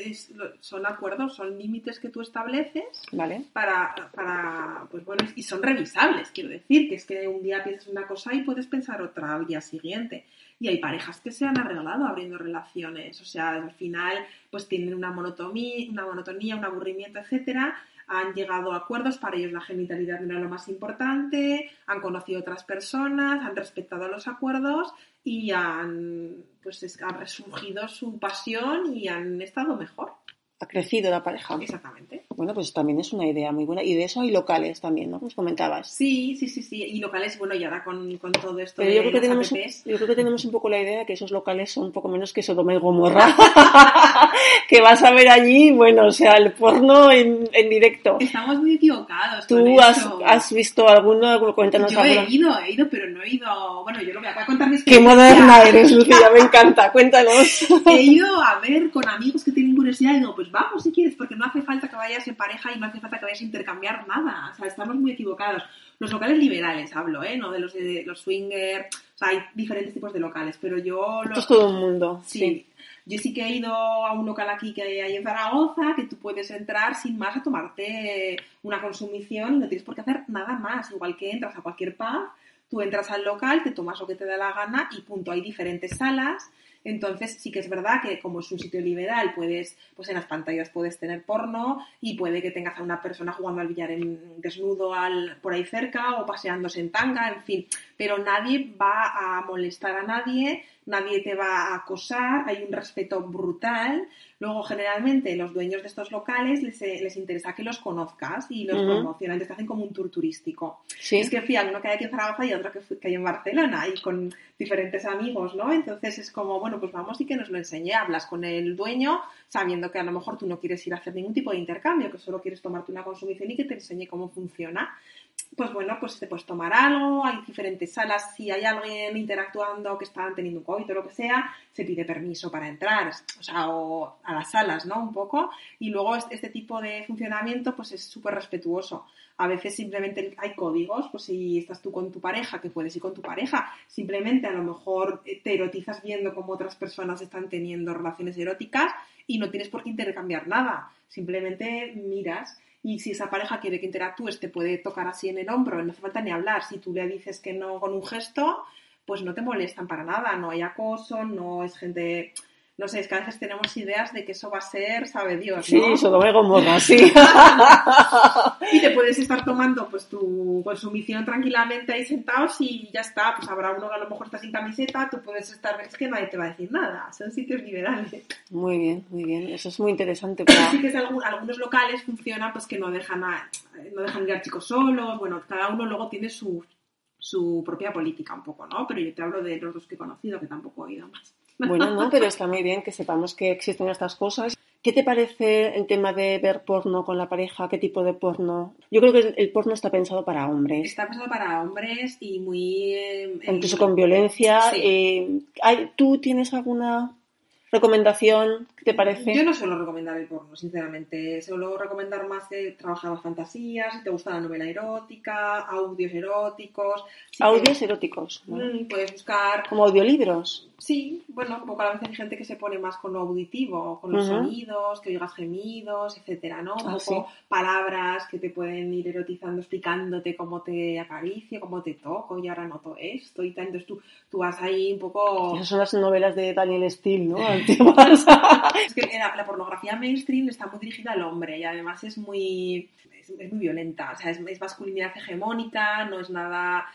[SPEAKER 3] son acuerdos, son límites que tú estableces
[SPEAKER 2] vale.
[SPEAKER 3] para, para, pues bueno, y son revisables, quiero decir, que es que un día piensas una cosa y puedes pensar otra al día siguiente. Y hay parejas que se han arreglado abriendo relaciones, o sea, al final pues tienen una monotonía, una monotonía, un aburrimiento, etcétera, han llegado a acuerdos, para ellos la genitalidad no era lo más importante, han conocido otras personas, han respetado los acuerdos y han pues ha resurgido su pasión y han estado mejor
[SPEAKER 2] ha crecido la pareja.
[SPEAKER 3] Exactamente.
[SPEAKER 2] Bueno, pues también es una idea muy buena. Y de eso hay locales también, ¿no? Como comentabas.
[SPEAKER 3] Sí, sí, sí, sí. Y locales, bueno, y ahora con, con todo esto
[SPEAKER 2] Pero yo creo, que tenemos, yo creo que tenemos un poco la idea de que esos locales son un poco menos que Sodoma y Gomorra. *laughs* que vas a ver allí, bueno, o sea, el porno en, en directo.
[SPEAKER 3] Estamos muy equivocados.
[SPEAKER 2] ¿Tú has, has, visto alguno? Cuéntanos
[SPEAKER 3] yo he ido, he ido, pero no he ido... Bueno, yo lo voy a, contar mis
[SPEAKER 2] Qué moderna eres, Lucía, me encanta. Cuéntanos. *laughs*
[SPEAKER 3] he ido a ver con amigos que tienen curiosidad y digo, pues vamos si quieres, porque no hace falta que vayas en pareja y no hace falta que vayas a intercambiar nada. O sea, estamos muy equivocados. Los locales liberales hablo, ¿eh? No de los de los swingers. O sea, hay diferentes tipos de locales, pero yo...
[SPEAKER 2] Esto es todo un mundo.
[SPEAKER 3] sí. Yo sí que he ido a un local aquí que hay en Zaragoza, que tú puedes entrar sin más a tomarte una consumición y no tienes por qué hacer nada más. Igual que entras a cualquier pub, tú entras al local, te tomas lo que te da la gana y punto. Hay diferentes salas entonces sí que es verdad que como es un sitio liberal, puedes, pues en las pantallas puedes tener porno y puede que tengas a una persona jugando al billar en desnudo al, por ahí cerca o paseándose en tanga, en fin. Pero nadie va a molestar a nadie nadie te va a acosar, hay un respeto brutal. Luego, generalmente, los dueños de estos locales les, eh, les interesa que los conozcas y los promocionan, te hacen como un tour turístico. Es que a uno que hay aquí en Zaragoza y otro que, que hay en Barcelona y con diferentes amigos, ¿no? Entonces es como, bueno, pues vamos y que nos lo enseñe. Hablas con el dueño sabiendo que a lo mejor tú no quieres ir a hacer ningún tipo de intercambio, que solo quieres tomarte una consumición y que te enseñe cómo funciona pues bueno, pues te puedes tomar algo, hay diferentes salas, si hay alguien interactuando que están teniendo un COVID o lo que sea, se pide permiso para entrar, o sea, o a las salas, ¿no? Un poco, y luego este tipo de funcionamiento pues es súper respetuoso. A veces simplemente hay códigos, pues si estás tú con tu pareja, que puedes ir con tu pareja, simplemente a lo mejor te erotizas viendo cómo otras personas están teniendo relaciones eróticas y no tienes por qué intercambiar nada, simplemente miras y si esa pareja quiere que interactúes, te puede tocar así en el hombro, no hace falta ni hablar. Si tú le dices que no con un gesto, pues no te molestan para nada, no hay acoso, no es gente no sé, es que a veces tenemos ideas de que eso va a ser, sabe Dios, ¿no?
[SPEAKER 2] Sí, Sodoma y Gomorra, sí.
[SPEAKER 3] y te puedes estar tomando pues tu consumición tranquilamente ahí sentados y ya está, pues habrá uno que a lo mejor está sin camiseta, tú puedes estar, es que nadie te va a decir nada, son sitios liberales.
[SPEAKER 2] Muy bien, muy bien, eso es muy interesante.
[SPEAKER 3] Sí que es algunos locales funcionan pues que no dejan, a, no dejan ir a chicos solos, bueno, cada uno luego tiene su, su propia política un poco, ¿no? Pero yo te hablo de los dos que he conocido, que tampoco he ido más.
[SPEAKER 2] Bueno, no, pero *laughs* está muy bien que sepamos que existen estas cosas. ¿Qué te parece el tema de ver porno con la pareja? ¿Qué tipo de porno? Yo creo que el porno está pensado para hombres.
[SPEAKER 3] Está pensado para hombres y muy...
[SPEAKER 2] Eh, Incluso con violencia. Eh, ¿Tú tienes alguna recomendación? ¿Qué te parece?
[SPEAKER 3] Yo no suelo recomendar el porno, sinceramente. Suelo recomendar más que trabajar las fantasías, si te gusta la novela erótica, audios eróticos.
[SPEAKER 2] audios eróticos.
[SPEAKER 3] Mm, puedes buscar.
[SPEAKER 2] Como audiolibros.
[SPEAKER 3] Sí, bueno, un poco a veces hay gente que se pone más con lo auditivo, con los sonidos, que oigas gemidos, etcétera, ¿no? Un ah, poco palabras que te pueden ir erotizando, explicándote cómo te acaricio, cómo te toco, y ahora noto esto y tal. Entonces tú, tú vas ahí un poco.
[SPEAKER 2] Esas son las novelas de Daniel Steele, ¿no? *laughs* *laughs*
[SPEAKER 3] es que la, pornografía mainstream está muy dirigida al hombre y además es muy, es, muy violenta, o sea, es masculinidad hegemónica, no es nada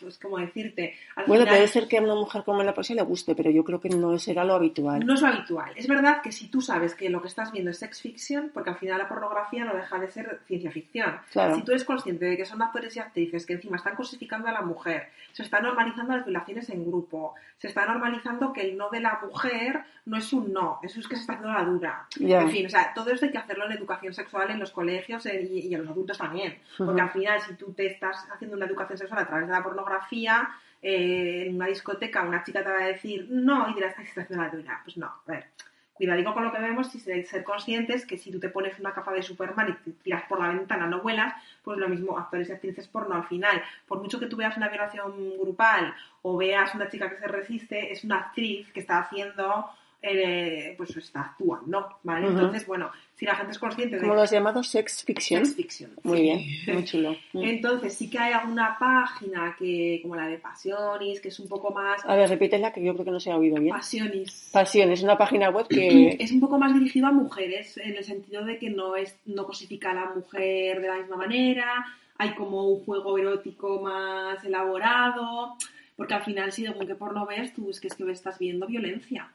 [SPEAKER 3] pues como decirte.
[SPEAKER 2] bueno, puede ser que a una mujer como la poesía le guste, pero yo creo que no será lo habitual.
[SPEAKER 3] No es lo habitual. Es verdad que si tú sabes que lo que estás viendo es sex fiction, porque al final la pornografía no deja de ser ciencia ficción. Si tú eres consciente de que son actores y actrices que encima están cosificando a la mujer, se están normalizando las violaciones en grupo, se está normalizando que el no de la mujer no es un no, eso es que se está haciendo la dura. En fin, o sea, todo esto hay que hacerlo en educación sexual en los colegios eh, y, en los adultos también. Porque al final, si tú te estás haciendo una educación sexual a través de la pornografía, eh, en una discoteca una chica te va a decir no y dirás, está haciendo la dura. Pues no, a ver. Cuidadico con lo que vemos y ser conscientes que si tú te pones una capa de Superman y te tiras por la ventana, no vuelas, pues lo mismo, actores y actrices porno al final. Por mucho que tú veas una violación grupal o veas una chica que se resiste, es una actriz que está haciendo eh, pues está actuando, ¿vale? Entonces, bueno, si la gente es consciente de...
[SPEAKER 2] Como los llamados sex fiction.
[SPEAKER 3] Sex fiction.
[SPEAKER 2] Muy bien, muy *laughs* chulo.
[SPEAKER 3] Mm. Entonces, sí que hay alguna página que, como la de Pasionis, que es un poco más...
[SPEAKER 2] A ver, repítela, que yo creo que no se ha oído bien.
[SPEAKER 3] Pasionis.
[SPEAKER 2] Pasionis, una página web que... *clears throat*
[SPEAKER 3] Es un poco más dirigida a mujeres, en el sentido de que no, es, no cosifica a la mujer de la misma manera, hay como un juego erótico más elaborado, porque al final, si según qué porno ves, tú es que, es que estás viendo violencia.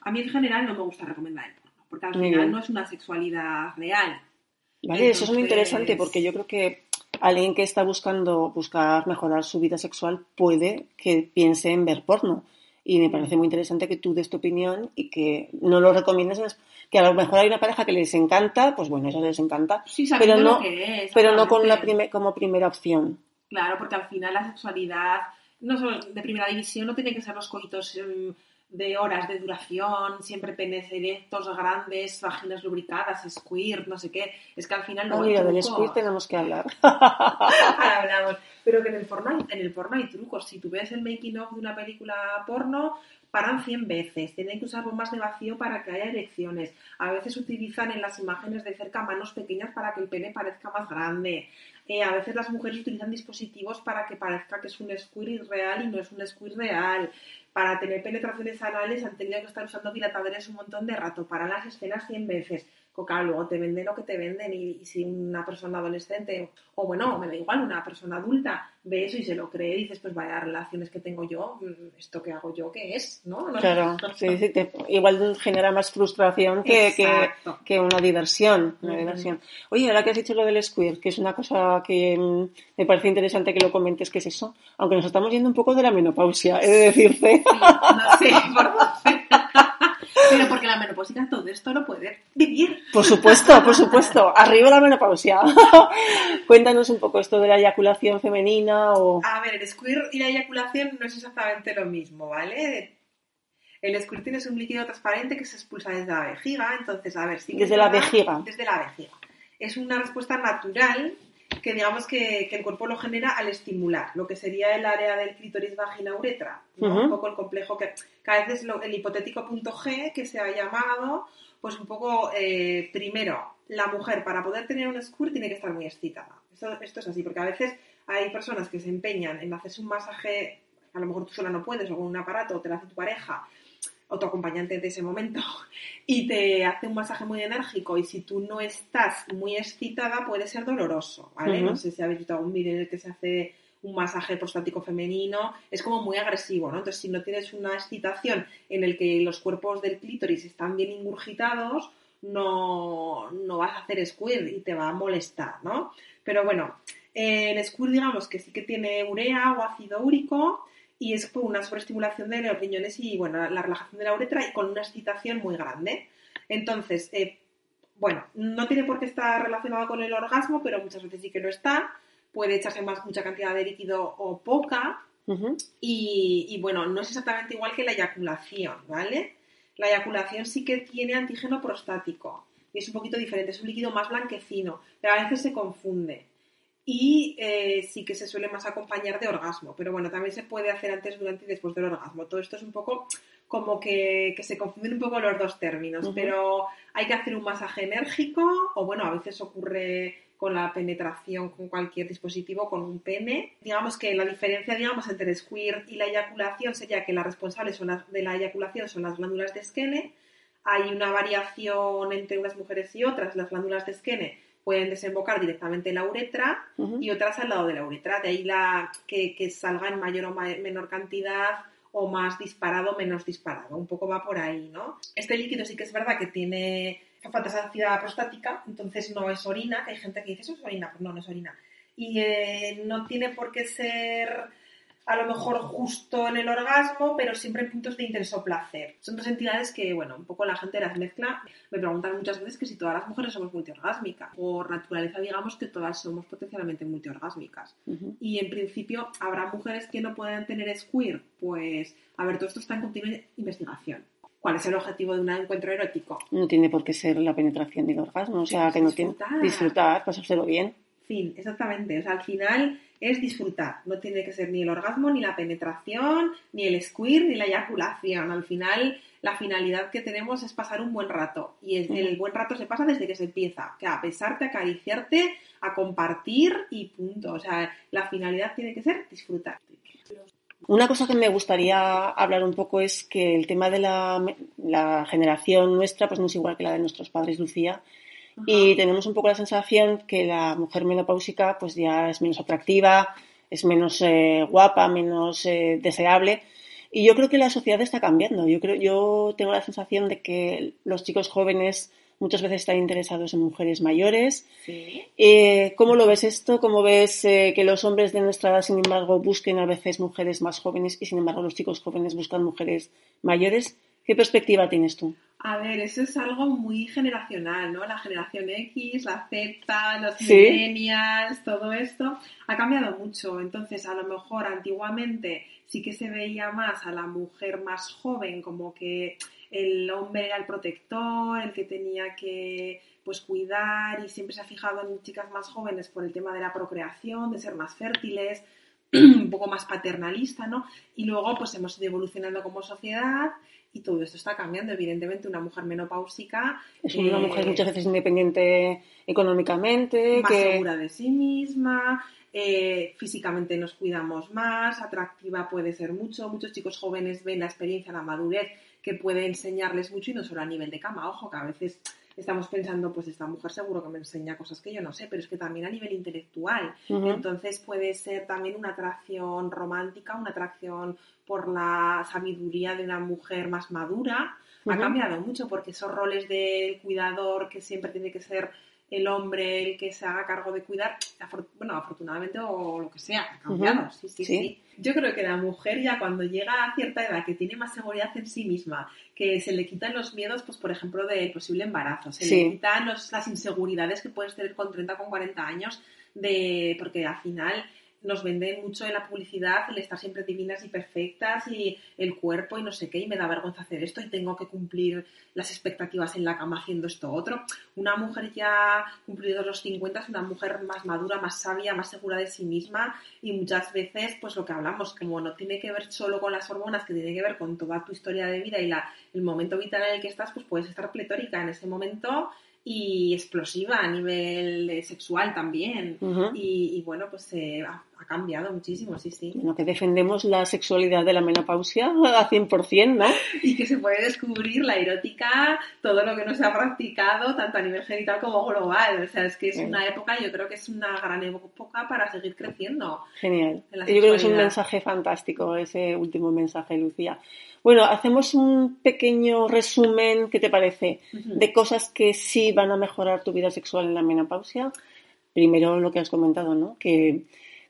[SPEAKER 3] A mí en general no me gusta recomendar el porno, porque al final no es una sexualidad real.
[SPEAKER 2] Vale, eso es muy interesante porque yo creo que alguien que está buscando buscar mejorar su vida sexual puede que piense en ver porno. Y me parece muy interesante que tú des tu opinión y que no lo recomiendes. Que a lo mejor hay una pareja que les encanta, pues bueno, eso les encanta. pero no, pero no con la como primera opción.
[SPEAKER 3] Claro, porque al final la sexualidad no solo de primera división no tiene que ser los coitos em, de horas de duración, siempre penes erectos, grandes, vaginas lubricadas, squirt, no sé qué. Es que al final
[SPEAKER 2] no mira, del squirt tenemos que hablar.
[SPEAKER 3] Ahora *laughs* *laughs* hablamos. Pero que en el, porno, en el porno hay trucos. Si tú ves el making of de una película porno, paran 100 veces. Tienen que usar bombas de vacío para que haya erecciones. A veces utilizan en las imágenes de cerca manos pequeñas para que el pene parezca más grande. Eh, a veces las mujeres utilizan dispositivos para que parezca que es un squirt real y no es un squirt real para tener penetraciones anales han tenido que estar usando dilatadores un montón de rato, para las escenas 100 veces. Coca luego te venden lo que te venden y, si una persona adolescente o bueno, me da igual, una persona adulta ve eso y se lo cree y dices, pues vaya relaciones que tengo yo, mm, esto que hago yo, ¿qué es? ¿No?
[SPEAKER 2] claro, sí, sí, igual genera más frustración que, que, una diversión. Una diversión. Oye, ahora que has dicho lo del square, que es una cosa que mm, me parece interesante que lo comentes, ¿qué es eso? Aunque nos estamos yendo un poco de la menopausia, he de decirte.
[SPEAKER 3] no sé, *laughs* por pero porque la menopausia todo esto no puede vivir.
[SPEAKER 2] Por supuesto, por supuesto. Arriba la menopausia. *laughs* Cuéntanos un poco esto de la eyaculación femenina o...
[SPEAKER 3] A ver, el squirt y la eyaculación no es exactamente lo mismo, ¿vale? El squirt es un líquido transparente que se expulsa desde la vejiga, entonces, a ver, si...
[SPEAKER 2] Desde la vejiga.
[SPEAKER 3] Desde la vejiga. Es una respuesta natural que digamos que, el cuerpo lo genera al estimular, lo que sería el área del clítoris vagina uretra, un poco el complejo que cada vez es el hipotético punto G que se ha llamado, pues un poco eh, primero, la mujer para poder tener un squirt tiene que estar muy excitada. Esto, esto es así, porque a veces hay personas que se empeñan en hacerse un masaje, a lo mejor tú sola no puedes, o con un aparato, o te lo hace tu pareja, o tu acompañante de ese momento *laughs* y te hace un masaje muy enérgico y si tú no estás muy excitada puede ser doloroso, ¿vale? No sé si habéis visto algún vídeo en el que se hace un masaje prostático femenino, es como muy agresivo, ¿no? Entonces si no tienes una excitación en el que los cuerpos del clítoris están bien ingurgitados, no, no vas a hacer squirt y te va a molestar, ¿no? Pero bueno, el squirt digamos que sí que tiene urea o ácido úrico, y es por una sobreestimulación de los riñones y bueno, la relajación de la uretra y con una excitación muy grande. Entonces, eh, bueno, no tiene por qué estar relacionado con el orgasmo, pero muchas veces sí que lo está. Puede echarse más mucha cantidad de líquido o poca. y, y, bueno, no es exactamente igual que la eyaculación, ¿vale? La eyaculación sí que tiene antígeno prostático y es un poquito diferente, es un líquido más blanquecino, pero a veces se confunde y eh, sí que se suele más acompañar de orgasmo, pero bueno, también se puede hacer antes, durante y después del orgasmo. Todo esto es un poco como que, se confunden un poco los dos términos, pero hay que hacer un masaje enérgico o bueno, a veces ocurre con la penetración con cualquier dispositivo, con un pene. Digamos que la diferencia digamos, entre el squirt y la eyaculación sería que las responsables son de la eyaculación son las glándulas de Skene. Hay una variación entre unas mujeres y otras. Las glándulas de Skene pueden desembocar directamente en la uretra y otras al lado de la uretra. De ahí la, que, salga en mayor o menor cantidad o más disparado o menos disparado. Un poco va por ahí, ¿no? Este líquido sí que es verdad que tiene saciedad prostática, entonces no es orina. Hay gente que dice, eso es orina. Pues no, no es orina. Y eh, no tiene por qué ser a lo mejor justo en el orgasmo, pero siempre en puntos de interés o placer. Son dos entidades que, bueno, un poco la gente las mezcla. Me preguntan muchas veces que si todas las mujeres somos multiorgásmicas. Por naturaleza, digamos que todas somos potencialmente multiorgásmicas. Y en principio, ¿habrá mujeres que no puedan tener squirt? Pues, a ver, todo esto está en continua investigación. ¿Cuál es el objetivo de un encuentro erótico?
[SPEAKER 2] No tiene por qué ser la penetración del orgasmo, o sea, que no tiene disfrutar, pasárselo bien.
[SPEAKER 3] Fin, exactamente. O sea, al final es disfrutar. No tiene que ser ni el orgasmo, ni la penetración, ni el squirt, ni la eyaculación. Al final, la finalidad que tenemos es pasar un buen rato. Y el buen rato se pasa desde que se empieza. Que a pesarte, a acariciarte, a compartir y punto. O sea, la finalidad tiene que ser disfrutar.
[SPEAKER 2] Una cosa que me gustaría hablar un poco es que el tema de la, la generación nuestra pues no es igual que la de nuestros padres, Lucía, y tenemos un poco la sensación que la mujer menopáusica pues ya es menos atractiva, es menos eh, guapa, menos eh, deseable. Y yo creo que la sociedad está cambiando. Yo, creo, yo tengo la sensación de que los chicos jóvenes muchas veces están interesados en mujeres mayores. Eh, ¿Cómo lo ves esto? ¿Cómo ves que los hombres de nuestra edad, sin embargo, busquen a veces mujeres más jóvenes y, sin embargo, los chicos jóvenes buscan mujeres mayores? ¿Qué perspectiva tienes tú?
[SPEAKER 3] A ver, eso es algo muy generacional, ¿no? La generación X, la Z, los millennials, todo esto ha cambiado mucho. Entonces, a lo mejor antiguamente sí que se veía más a la mujer más joven como que el hombre era el protector, el que tenía que pues cuidar y siempre se ha fijado en chicas más jóvenes por el tema de la procreación, de ser más fértiles, *clears throat* un poco más paternalista, ¿no? Y luego pues hemos ido evolucionando como sociedad y todo esto está cambiando. Evidentemente, una mujer menopáusica.
[SPEAKER 2] Es una mujer eh, muchas veces independiente económicamente.
[SPEAKER 3] Más segura de sí misma. Eh, físicamente nos cuidamos más, atractiva puede ser mucho. Muchos chicos jóvenes ven la experiencia, la madurez que puede enseñarles mucho y no solo a nivel de cama. Ojo, que a veces estamos pensando, pues esta mujer seguro que me enseña cosas que yo no sé, pero es que también a nivel intelectual. Entonces puede ser también una atracción romántica, una atracción por la sabiduría de una mujer más madura. Ha cambiado mucho porque esos roles de cuidador que siempre tiene que ser el hombre el que se haga cargo de cuidar, bueno, afortunadamente o lo que sea, ha cambiado, sí, sí, sí, Yo creo que la mujer ya cuando llega a cierta edad que tiene más seguridad en sí misma, que se le quitan los miedos, pues por ejemplo, del posible embarazo, se le quitan las inseguridades que puedes tener con 30, con 40 años, de porque al final nos venden mucho en la publicidad el estar siempre divinas y perfectas y el cuerpo y no sé qué, y me da vergüenza hacer esto y tengo que cumplir las expectativas en la cama haciendo esto otro. Una mujer ya cumplido los 50 es una mujer más madura, más sabia, más segura de sí misma y muchas veces, pues lo que hablamos, como no tiene que ver solo con las hormonas, que tiene que ver con toda tu historia de vida y la, el momento vital en el que estás, pues puedes estar pletórica en ese momento y explosiva a nivel sexual también. y, bueno, pues se ha, cambiado muchísimo, sí, sí.
[SPEAKER 2] Bueno, que defendemos la sexualidad de la menopausia a 100%, ¿no? *laughs*
[SPEAKER 3] y que se puede descubrir la erótica, todo lo que no se ha practicado, tanto a nivel genital como global. O sea, es que es una época, yo creo que es una gran época para seguir creciendo.
[SPEAKER 2] Genial. Yo creo que es un mensaje fantástico, ese último mensaje, Lucía. Bueno, hacemos un pequeño resumen, ¿qué te parece? De cosas que sí van a mejorar tu vida sexual en la menopausia. Primero lo que has comentado, ¿no? Que,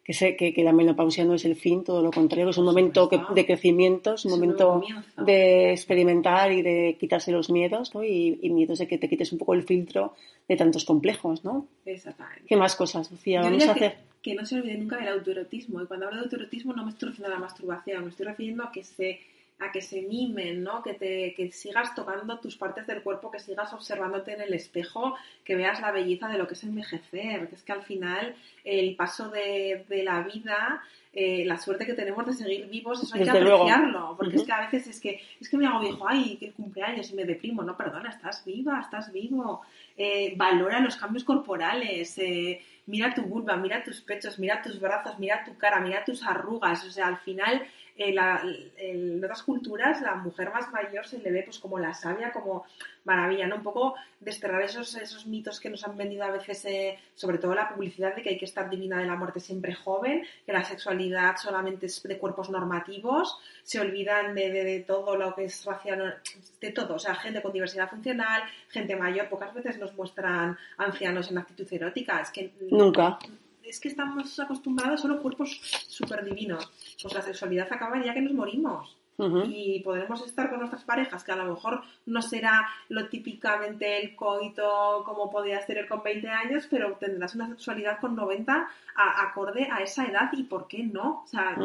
[SPEAKER 2] que, sé, que, la menopausia no es el fin, todo lo contrario, es un momento de crecimiento, es un momento de experimentar y de quitarse los miedos, ¿no? Y, miedos de que te quites un poco el filtro de tantos complejos, ¿no?
[SPEAKER 3] Exactamente.
[SPEAKER 2] ¿Qué más cosas, Lucía? Vamos a hacer.
[SPEAKER 3] Que, no se olvide nunca del autoerotismo. Y cuando hablo de autoerotismo no me estoy refiriendo a la masturbación, me estoy refiriendo a que se a que se mimen, ¿no? Que, te, que sigas tocando tus partes del cuerpo, que sigas observándote en el espejo, que veas la belleza de lo que es envejecer, que es que al final el paso de, de la vida eh, la suerte que tenemos de seguir vivos, eso hay que apreciarlo, porque es que a veces es que, es que me hago viejo, ay, qué cumpleaños y me deprimo, no, perdona, estás viva, estás vivo, eh, valora los cambios corporales, eh, mira tu vulva, mira tus pechos, mira tus brazos, mira tu cara, mira tus arrugas, o sea, al final en otras culturas la mujer más mayor se le ve pues como la sabia, como maravilla, ¿no? Un poco desterrar esos, esos mitos que nos han vendido a veces, eh, sobre todo la publicidad de que hay que estar divina de la muerte siempre joven, que la sexualidad solamente es de cuerpos normativos, se olvidan de, todo lo que es racial, de todo, o sea, gente con diversidad funcional, gente mayor, pocas veces nos muestran ancianos en actitud erótica, es que...
[SPEAKER 2] Nunca
[SPEAKER 3] es que estamos acostumbrados solo a cuerpos súper divinos. Pues la sexualidad acaba ya que nos morimos y podremos estar con nuestras parejas, que a lo mejor no será lo típicamente el coito como podía ser con 20 años, pero tendrás una sexualidad con 90 acorde a esa edad y por qué no. O sea,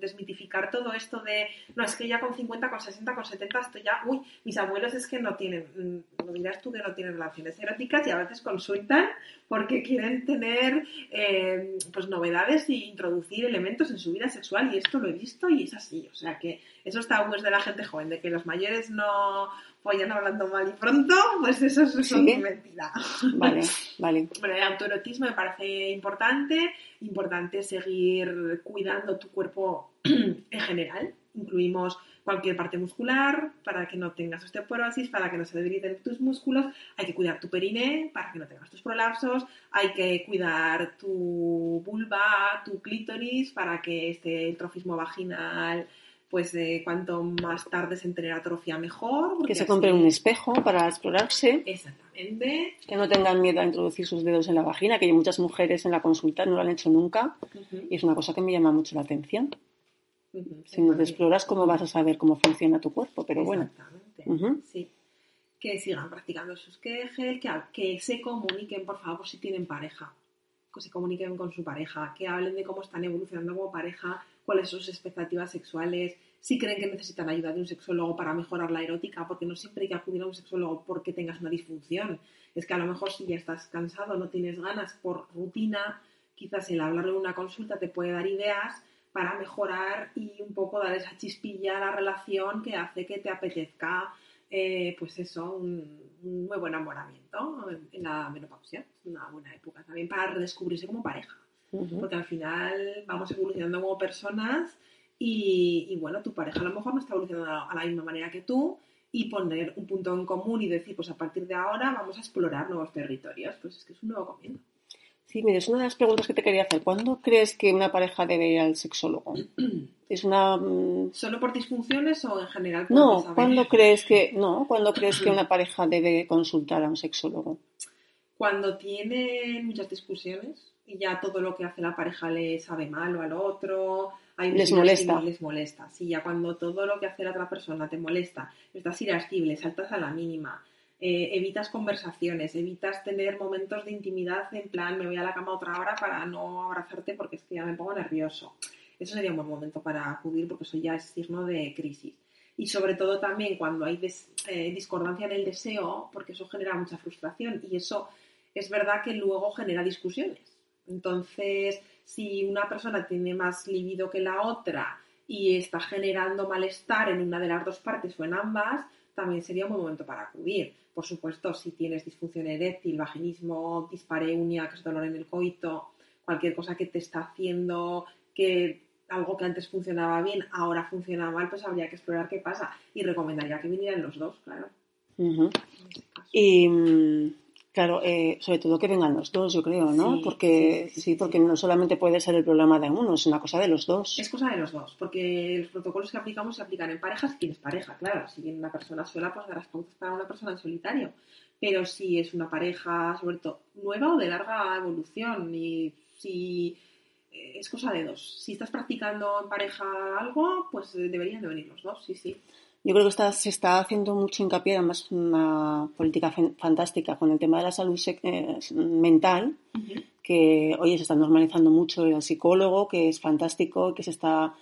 [SPEAKER 3] desmitificar todo esto de, no, es que ya con 50, con 60, con 70 estoy ya, uy, mis abuelos es que no tienen, mm, lo dirás tú que no tienen relaciones eróticas y a veces consultan porque quieren tener eh, pues novedades e introducir elementos en su vida sexual y esto lo he visto y es así. O sea que eso está es de la gente joven, de que los mayores no vayan hablando mal y pronto, pues eso es ¿Sí? mentira. *laughs*
[SPEAKER 2] Vale, vale.
[SPEAKER 3] Bueno, el autoerotismo me parece importante, importante seguir cuidando tu cuerpo *clears throat* en general. Incluimos cualquier parte muscular para que no tengas osteoporosis, para que no se debiliten tus músculos. Hay que cuidar tu perine para que no tengas tus prolapsos. Hay que cuidar tu vulva, tu clítoris para que este trofismo vaginal pues eh, cuanto más tarde se tener atrofia mejor.
[SPEAKER 2] Que se compre un espejo para explorarse.
[SPEAKER 3] Exactamente.
[SPEAKER 2] Que no tengan miedo a introducir sus dedos en la vagina, que hay muchas mujeres en la consulta no lo han hecho nunca y es una cosa que me llama mucho la atención. Si no te exploras, ¿cómo vas a saber cómo funciona tu cuerpo? Pero bueno.
[SPEAKER 3] Sí. Que sigan practicando sus quejes, que, que se comuniquen, por favor, si tienen pareja. Que se comuniquen con su pareja, que hablen de cómo están evolucionando como pareja, cuáles son sus expectativas sexuales, si creen que necesitan ayuda de un sexólogo para mejorar la erótica, porque no siempre hay que acudir a un sexólogo porque tengas una disfunción. Es que a lo mejor si ya estás cansado, no tienes ganas por rutina, quizás el hablar de una consulta te puede dar ideas para mejorar y un poco dar esa chispilla a la relación que hace que te apetezca, eh, pues eso, un, muy buen enamoramiento en la menopausia. Es una buena época también para redescubrirse como pareja porque al final vamos evolucionando como personas y, bueno, tu pareja a lo mejor no está evolucionando a la misma manera que tú y poner un punto en común y decir, pues a partir de ahora vamos a explorar nuevos territorios. Pues es que es un nuevo comienzo.
[SPEAKER 2] Sí, mire, es una de las preguntas que te quería hacer. ¿Cuándo crees que una pareja debe ir al sexólogo? *clears throat* Es una... mm,
[SPEAKER 3] ¿Solo por disfunciones o en general? por
[SPEAKER 2] No,
[SPEAKER 3] saber?
[SPEAKER 2] ¿cuándo crees que *clears throat* no? ¿Cuándo crees que una pareja debe consultar a un sexólogo?
[SPEAKER 3] Cuando tienen muchas discusiones y ya todo lo que hace la pareja le sabe mal o al otro, hay
[SPEAKER 2] Les molesta.
[SPEAKER 3] que Les molesta. Sí, ya cuando todo lo que hace la otra persona te molesta, estás irascible, saltas a la mínima, eh, evitas conversaciones, evitas tener momentos de intimidad en plan me voy a la cama otra hora para no abrazarte porque es que ya me pongo nervioso. Eso sería un buen momento para acudir porque eso ya es signo de crisis. Y sobre todo también cuando hay eh, discordancia en el deseo, porque eso genera mucha frustración y eso es verdad que luego genera discusiones. Entonces, si una persona tiene más libido que la otra y está generando malestar en una de las dos partes o en ambas, también sería un buen momento para acudir. Por supuesto, si tienes disfunción eréctil, vaginismo, dispareunia, que es dolor en el coito, cualquier cosa que te está haciendo que algo que antes funcionaba bien, ahora funciona mal, pues habría que explorar qué pasa. Y recomendaría que vinieran los dos, claro. Caso.
[SPEAKER 2] Y mm, claro, eh, sobre todo que vengan los dos, yo creo, ¿no?
[SPEAKER 3] Sí,
[SPEAKER 2] porque
[SPEAKER 3] sí, sí,
[SPEAKER 2] sí,
[SPEAKER 3] sí.
[SPEAKER 2] porque no solamente puede ser el problema de uno, es una cosa de los dos.
[SPEAKER 3] Es cosa de los dos, porque los protocolos que aplicamos se aplican en parejas si tienes pareja, claro. Si viene una persona sola, pues darás pautas para una persona en solitario. Pero si es una pareja, sobre todo, nueva o de larga evolución, y si eh, es cosa de dos. Si estás practicando en pareja algo, pues eh, deberían de venir los dos, sí, sí.
[SPEAKER 2] Yo creo que está, se está haciendo mucho hincapié, además una política fan- fantástica con el tema de la salud eh, mental, que hoy se está normalizando mucho el psicólogo, que es fantástico, que se está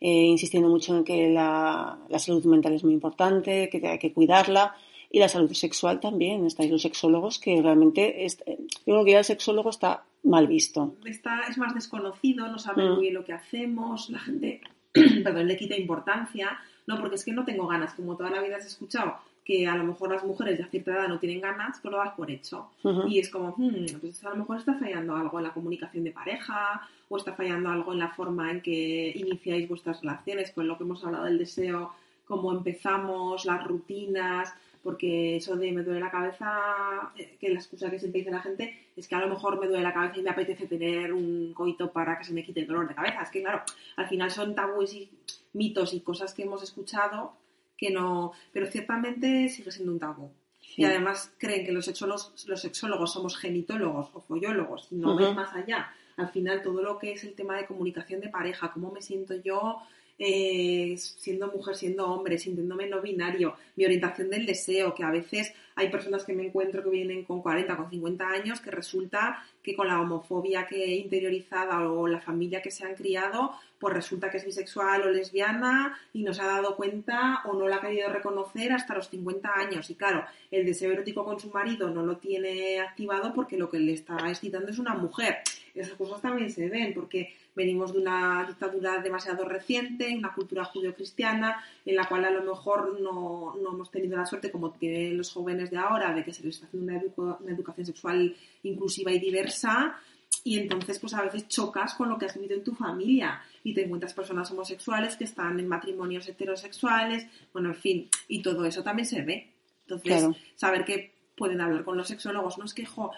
[SPEAKER 2] eh, insistiendo mucho en que la, la salud mental es muy importante, que hay que cuidarla, y la salud sexual también. Estáis los sexólogos que realmente, es- eh, yo creo que ya el sexólogo está mal visto.
[SPEAKER 3] está, es más desconocido, no sabe
[SPEAKER 2] Mm.
[SPEAKER 3] muy bien lo que hacemos, la gente *clears throat* perdón, le quita importancia, no, porque es que no tengo ganas, como toda la vida has escuchado que a lo mejor las mujeres de cierta edad no tienen ganas, pues lo das por hecho. Y es como, hmm, pues a lo mejor está fallando algo en la comunicación de pareja o está fallando algo en la forma en que iniciáis vuestras relaciones, con lo que hemos hablado del deseo, cómo empezamos, las rutinas, porque eso de me duele la cabeza, eh, que la excusa que siempre dice la gente es que a lo mejor me duele la cabeza y me apetece tener un coito para que se me quite el dolor de cabeza. Es que claro, al final son tabúes y mitos y cosas que hemos escuchado que no, pero ciertamente sigue siendo un tabú.
[SPEAKER 2] Sí.
[SPEAKER 3] Y además creen que los sexólogos, los sexólogos somos genitólogos o follólogos y no
[SPEAKER 2] Ujú.
[SPEAKER 3] ven más allá. Al final todo lo que es el tema de comunicación de pareja, cómo me siento yo eh, siendo mujer, siendo hombre, sintiéndome no binario, mi orientación del deseo, que a veces hay personas que me encuentro que vienen con 40, con 50 años, que resulta que con la homofobia que he interiorizada o la familia que se han criado, pues resulta que es bisexual o lesbiana y no se ha dado cuenta o no la ha querido reconocer hasta los 50 años. Y claro, el deseo erótico con su marido no lo tiene activado porque lo que le está excitando es una mujer. Esas cosas también se ven porque venimos de una dictadura demasiado reciente, una cultura judio-cristiana, en la cual a lo mejor no, no hemos tenido la suerte, como tienen los jóvenes de ahora, de que se les está haciendo una, educo- una educación sexual inclusiva y diversa, y entonces pues a veces chocas con lo que has vivido en tu familia y te encuentras personas homosexuales que están en matrimonios heterosexuales, bueno, en fin, y todo eso también se ve. Entonces,
[SPEAKER 2] Claro.
[SPEAKER 3] saber que pueden hablar con los sexólogos, no es que, jo,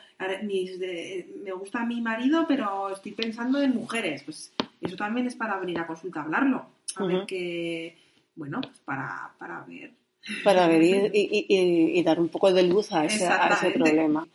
[SPEAKER 3] mis de- me gusta mi marido, pero estoy pensando en mujeres, pues eso también es para venir a consulta a hablarlo, a ver que, bueno, pues para, para ver.
[SPEAKER 2] para ver y, y- y- y dar un poco de luz a ese, a ese
[SPEAKER 3] Exactamente.
[SPEAKER 2] problema.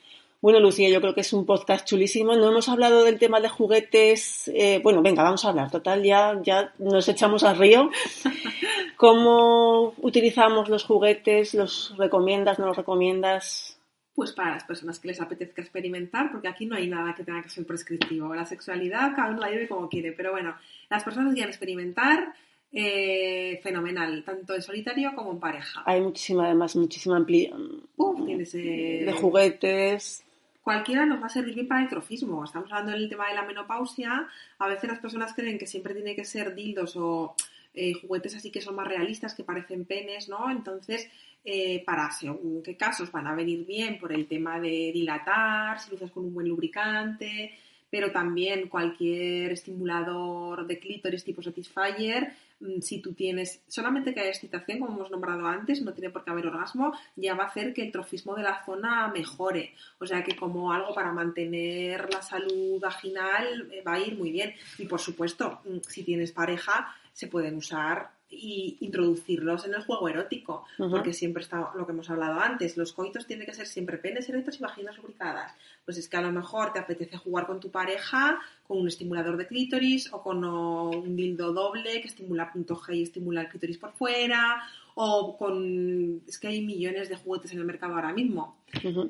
[SPEAKER 2] Bueno, Lucía, yo creo que es un podcast chulísimo. No hemos hablado del tema de juguetes. eh, bueno, venga, vamos a hablar. Total, ya, ya nos echamos al río. *laughs* ¿Cómo utilizamos los juguetes? ¿Los recomiendas? ¿No los recomiendas?
[SPEAKER 3] Pues para las personas que les apetezca experimentar, porque aquí no hay nada que tenga que ser prescriptivo. La sexualidad cada uno la lleve como quiere, pero bueno, las personas que quieran experimentar, eh, fenomenal, tanto en solitario como en pareja.
[SPEAKER 2] Hay muchísima, además, muchísima amplia
[SPEAKER 3] Uf, tienes, eh,
[SPEAKER 2] de juguetes.
[SPEAKER 3] Cualquiera nos va a servir bien para el trofismo. Estamos hablando del tema de la menopausia. A veces las personas creen que siempre tiene que ser dildos o eh, juguetes así que son más realistas, que parecen penes, ¿no? Entonces, eh, para según qué casos van a venir bien por el tema de dilatar, si lo usas con un buen lubricante, pero también cualquier estimulador de clítoris tipo Satisfyer, si tú tienes, solamente que haya excitación, como hemos nombrado antes, no tiene por qué haber orgasmo, ya va a hacer que el trofismo de la zona mejore. O sea que como algo para mantener la salud vaginal eh, va a ir muy bien. Y por supuesto, mm, si tienes pareja, se pueden usar y introducirlos en el juego erótico, porque siempre está lo que hemos hablado antes, los coitos tienen que ser siempre penes erectos y vaginas lubricadas. Pues es que a lo mejor te apetece jugar con tu pareja con un estimulador de clítoris o con un dildo doble que estimula punto G y estimula el clítoris por fuera o con es que hay millones de juguetes en el mercado ahora mismo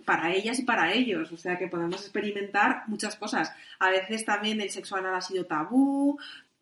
[SPEAKER 3] para ellas y para ellos, o sea que podemos experimentar muchas cosas. A veces también el sexo anal ha sido tabú,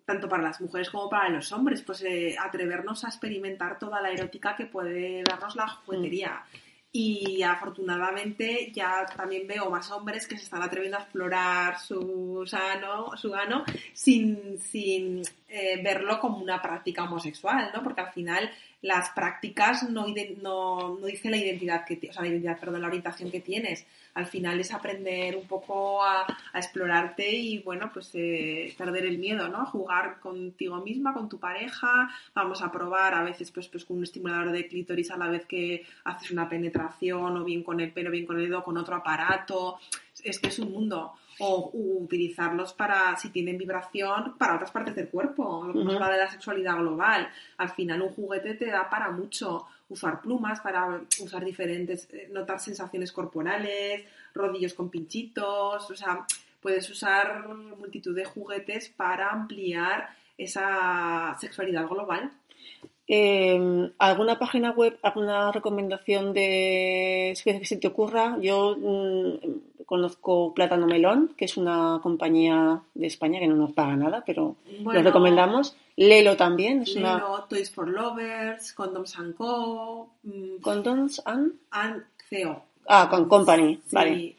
[SPEAKER 3] tanto para las mujeres como para los hombres, pues eh, atrevernos a experimentar toda la erótica que puede darnos la juguetería. Y afortunadamente ya también veo más hombres que se están atreviendo a explorar su sano, su gano sin, sin eh, verlo como una práctica homosexual, ¿no? Porque al final las prácticas no, no, no dicen la identidad que o sea, la identidad, perdón, la orientación que tienes. Al final es aprender un poco a, explorarte y bueno, pues eh, perder el miedo, ¿no? Jugar contigo misma, con tu pareja, vamos a probar a veces pues, pues con un estimulador de clítoris a la vez que haces una penetración o bien con el pelo, bien con el dedo, con otro aparato. Es que es un mundo o utilizarlos para, si tienen vibración, para otras partes del cuerpo, lo que nos habla de la sexualidad global. Al final un juguete te da para mucho usar plumas, para usar diferentes, eh, notar sensaciones corporales, rodillos con pinchitos, o sea, puedes usar multitud de juguetes para ampliar esa sexualidad global.
[SPEAKER 2] Em, ¿Alguna página web, alguna recomendación de que se te ocurra? Yo mm, conozco Plátano Melón, que es una compañía de España que no nos paga nada, pero lo recomendamos. Lelo también. Es
[SPEAKER 3] Lelo, Toys for Lovers, Condoms and Co.
[SPEAKER 2] Mm, Condoms and...
[SPEAKER 3] and CO.
[SPEAKER 2] Ah, con Company, vale.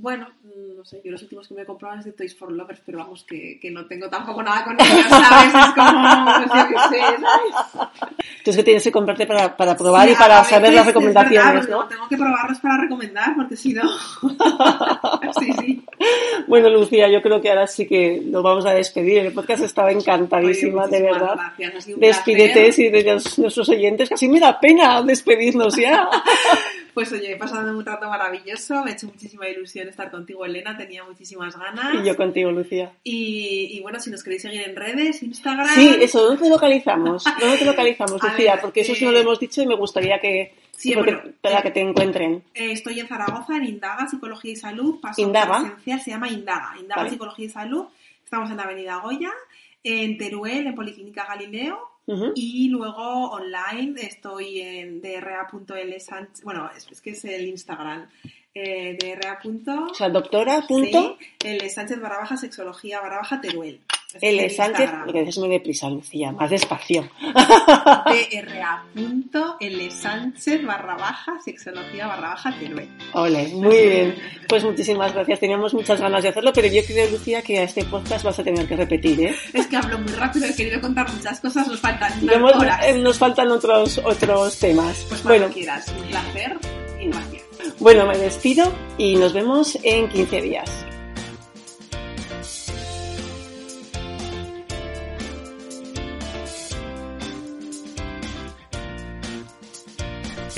[SPEAKER 3] Bueno, mm, no sé, yo los últimos que me he comprado es de Toys for Lovers, pero vamos, que, que no tengo tampoco nada con ellos, ¿sabes? Es como, pues que sé,
[SPEAKER 2] Entonces que tienes que comprarte para, para probar y para saber las recomendaciones, ¿no?
[SPEAKER 3] Tengo que probarlos para recomendar, porque si no... *laughs* sí, sí.
[SPEAKER 2] Bueno, Lucía, yo creo que ahora sí que nos vamos a despedir. El podcast estaba encantadísima, de verdad.
[SPEAKER 3] Gracias,
[SPEAKER 2] Despídete y de nuestros oyentes. Casi me da pena despedirnos ya. *laughs*
[SPEAKER 3] Pues oye, he pasado un rato maravilloso, me ha hecho muchísima ilusión estar contigo, Elena, tenía muchísimas ganas.
[SPEAKER 2] Y yo contigo, Lucía.
[SPEAKER 3] Y, bueno, si nos queréis seguir en redes, Instagram.
[SPEAKER 2] Sí, eso, ¿dónde te localizamos? ¿Dónde te localizamos, *laughs* Lucía? porque eso sí no lo eh, hemos dicho y me gustaría que, sí, para eh, que te encuentren.
[SPEAKER 3] Eh, estoy en Zaragoza, en Indaga, Psicología y Salud. Paso
[SPEAKER 2] Indaga.
[SPEAKER 3] se llama Indaga. Indaga, Psicología y Salud. Estamos en la Avenida Goya, en Teruel, en Policlínica Galileo y luego online estoy en dra.l bueno, es, que es el Instagram. Eh, dra.
[SPEAKER 2] O sea, doctora. Punto.
[SPEAKER 3] L Sánchez barra baja sexología barra baja Teruel.
[SPEAKER 2] L Sánchez, lo que dices muy deprisa, Lucía, más despacio. *laughs*
[SPEAKER 3] L Sánchez barra baja sexología barra baja Teruel.
[SPEAKER 2] Ole, muy bien. Pues muchísimas gracias. Teníamos muchas ganas de hacerlo, pero yo creo, Lucía, que a este podcast vas a tener que repetir, ¿eh?
[SPEAKER 3] Es que hablo muy rápido, he querido contar muchas cosas, nos faltan
[SPEAKER 2] horas. Eh, nos faltan otros, otros temas.
[SPEAKER 3] Pues bueno, quieras, un placer y gracias.
[SPEAKER 2] Bueno, me despido y nos vemos en 15 días.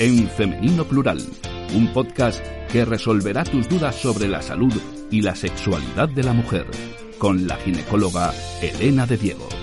[SPEAKER 1] En Femenino Plural, un podcast que resolverá tus dudas sobre la salud y la sexualidad de la mujer, con la ginecóloga Elena de Diego.